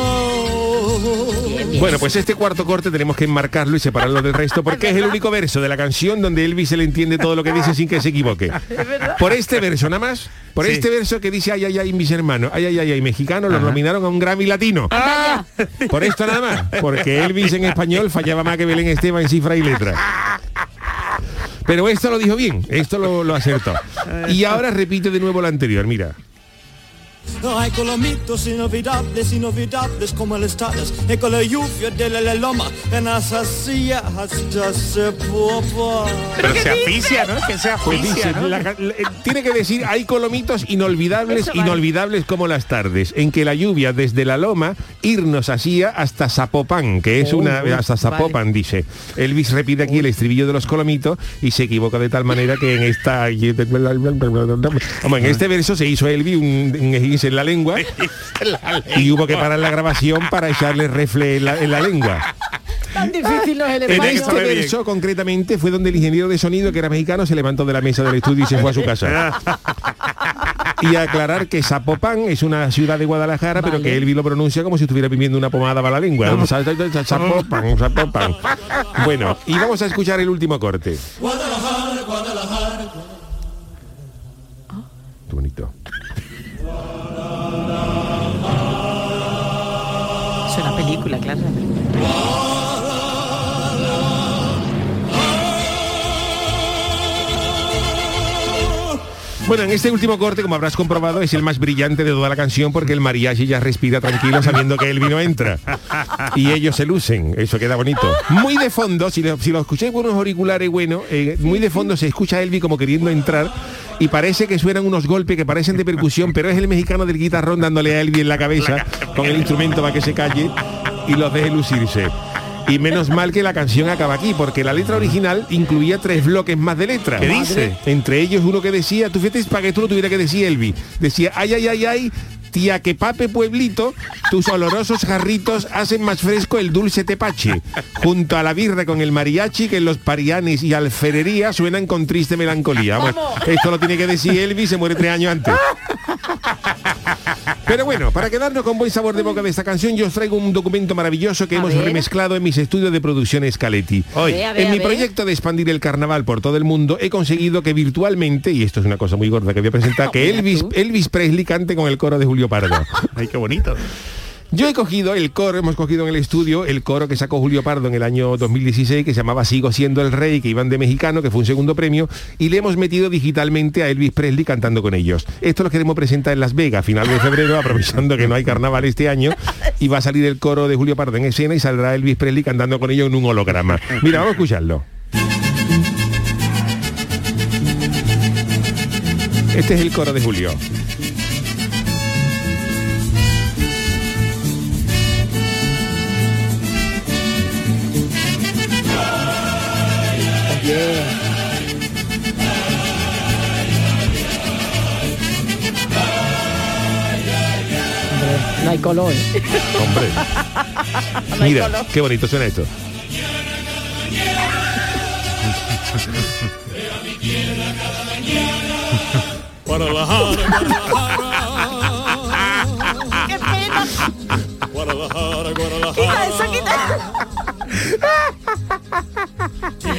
Bueno, pues este cuarto corte tenemos que enmarcarlo y separarlo del resto porque es el único verso de la canción donde Elvis se le entiende todo lo que dice sin que se equivoque. Por este verso nada más, por Sí. este verso que dice ay ay ay mis hermanos, ay ay ay ay mexicano, lo nominaron a un Grammy latino. Por esto nada más, porque Elvis en español fallaba más que Belén Esteban en cifra y letra. Pero esto lo dijo bien, esto lo, lo acertó. Y ahora repite de nuevo lo anterior, mira. Hay colomitos inolvidables, inolvidables como el estados y con la lluvia de la loma en asasía hasta se popa. Pero se aficia, ¿no? Que se Pues aficia, dice, ¿no? la ca- la- eh, tiene que decir, hay colomitos inolvidables, inolvidables como las tardes, en que la lluvia desde la loma irnos hacía hasta Zapopan, que es Oh, una, hasta Zapopan, dice. Elvis repite aquí el estribillo de los colomitos y se equivoca de tal manera que en esta, en este verso se hizo Elvis un, un en la lengua y hubo que parar la grabación para echarle refle en la, en la lengua. Tan difícil no es el En este verso concretamente fue donde el ingeniero de sonido, que era mexicano, se levantó de la mesa del estudio y se fue a su casa. Y aclarar que Zapopan es una ciudad de Guadalajara, pero que Elvi lo pronuncia como si estuviera viviendo una pomada para la lengua. Zapopan, Zapopan. Bueno, y vamos a escuchar el último corte. Guadalajara, Guadalajara. Qué bonito. Una película, claro. Bueno, en este último corte, como habrás comprobado, es el más brillante de toda la canción porque el mariachi ya respira tranquilo sabiendo que el vino entra. Y ellos se lucen, eso queda bonito. Muy de fondo, si lo, si lo escucháis con unos auriculares, bueno, eh, muy de fondo se escucha a Elvi como queriendo entrar y parece que suenan unos golpes que parecen de percusión, pero es el mexicano del guitarrón dándole a Elvi en la cabeza con el instrumento para que se calle y los deje lucirse. Y menos mal que la canción acaba aquí, porque la letra original incluía tres bloques más de letra. ¿Qué dice? Entre ellos uno que decía, tú fíjate para que tú lo tuviera que decir Elvi. Decía, ay, ay, ay, ay, tía que pape pueblito, tus olorosos jarritos hacen más fresco el dulce tepache. Junto a la birra con el mariachi que en los parianes y alferería suenan con triste melancolía. Bueno, esto lo tiene que decir Elvi, se muere tres años antes. Pero bueno, para quedarnos con buen sabor de boca de esta canción, yo os traigo un documento maravilloso que A hemos ver. remezclado en mis estudios de producción Scaletti. Hoy. Ver, ver, en mi ver. proyecto de expandir el carnaval por todo el mundo, he conseguido que virtualmente, y esto es una cosa muy gorda que voy a presentar, que Elvis, Elvis Presley cante con el coro de Julio Pardo. Ay, qué bonito. Yo he cogido el coro, hemos cogido en el estudio el coro que sacó Julio Pardo en el año 2016, que se llamaba Sigo siendo el rey, que iban de mexicano, que fue un segundo premio, y le hemos metido digitalmente a Elvis Presley cantando con ellos. Esto lo queremos presentar en Las Vegas a final de febrero, aprovechando que no hay carnaval este año, y va a salir el coro de Julio Pardo en escena y saldrá Elvis Presley cantando con ellos en un holograma. Mira, vamos a escucharlo. Este es el coro de Julio. No hay color. Hombre. Mira, qué bonito suena esto.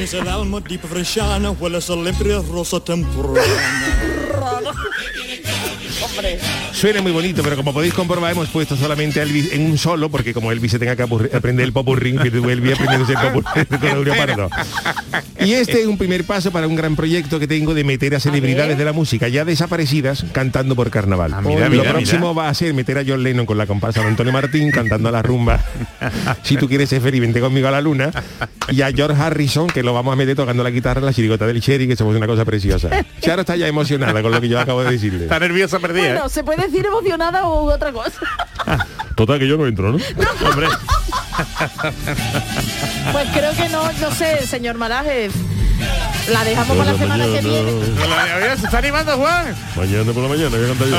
Tienes el alma di bresciana, hueles a limpia rosa temprana. Hombre. Suena muy bonito, pero como podéis comprobar hemos puesto solamente a Elvis en un solo, porque como Elvis se tenga que aprender el popurrí, que Elvis aprendiéndose el popurrí de todo Julio Pardo. Y este es un primer paso para un gran proyecto que tengo de meter a celebridades de la música ya desaparecidas cantando por carnaval. mira, Lo próximo mira. va a ser meter a John Lennon con la comparsa de Antonio Martín cantando a la rumba. si tú quieres ser feliz, vente conmigo a la luna. Y a George Harrison, que lo vamos a meter tocando la guitarra en la chirigota del Cherry, que somos una cosa preciosa. Charo está ya emocionada con lo que yo acabo de decirle. Está nerviosa perdida. Bueno, se puede decir emocionada o otra cosa. Total que yo no entro, ¿no? Hombre, Pues creo que no, no sé, señor Malaje. La dejamos para la semana que viene. se está animando Juan. Mañana por la mañana voy a cantar yo.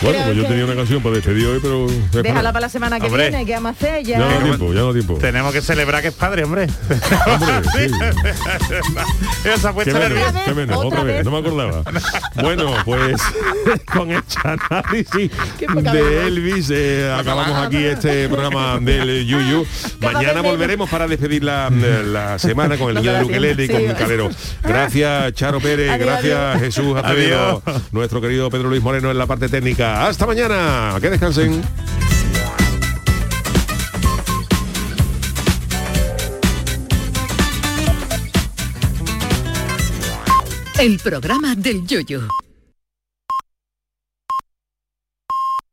Bueno, Creo pues yo que- tenía una canción para despedir hoy, pero... Déjala para la semana que Hombre. viene, que vamos a hacer Ya no ya. tiempo, ya no tiempo. Tenemos que celebrar que es padre, hombre. Sí. Puesto menos, nerviosa. qué menos, otra otra vez, vez. no me acordaba. Bueno, pues con el análisis de. Elvis eh, acabamos aquí este programa del Yuyu. Mañana volveremos para despedir la, la semana con el niño de queda Ukelele y con sí. Gracias Charo Pérez, Adiós, gracias adiós. Jesús Acevedo, nuestro querido Pedro Luis Moreno en la parte técnica. Hasta mañana, que descansen. El programa del Yoyo.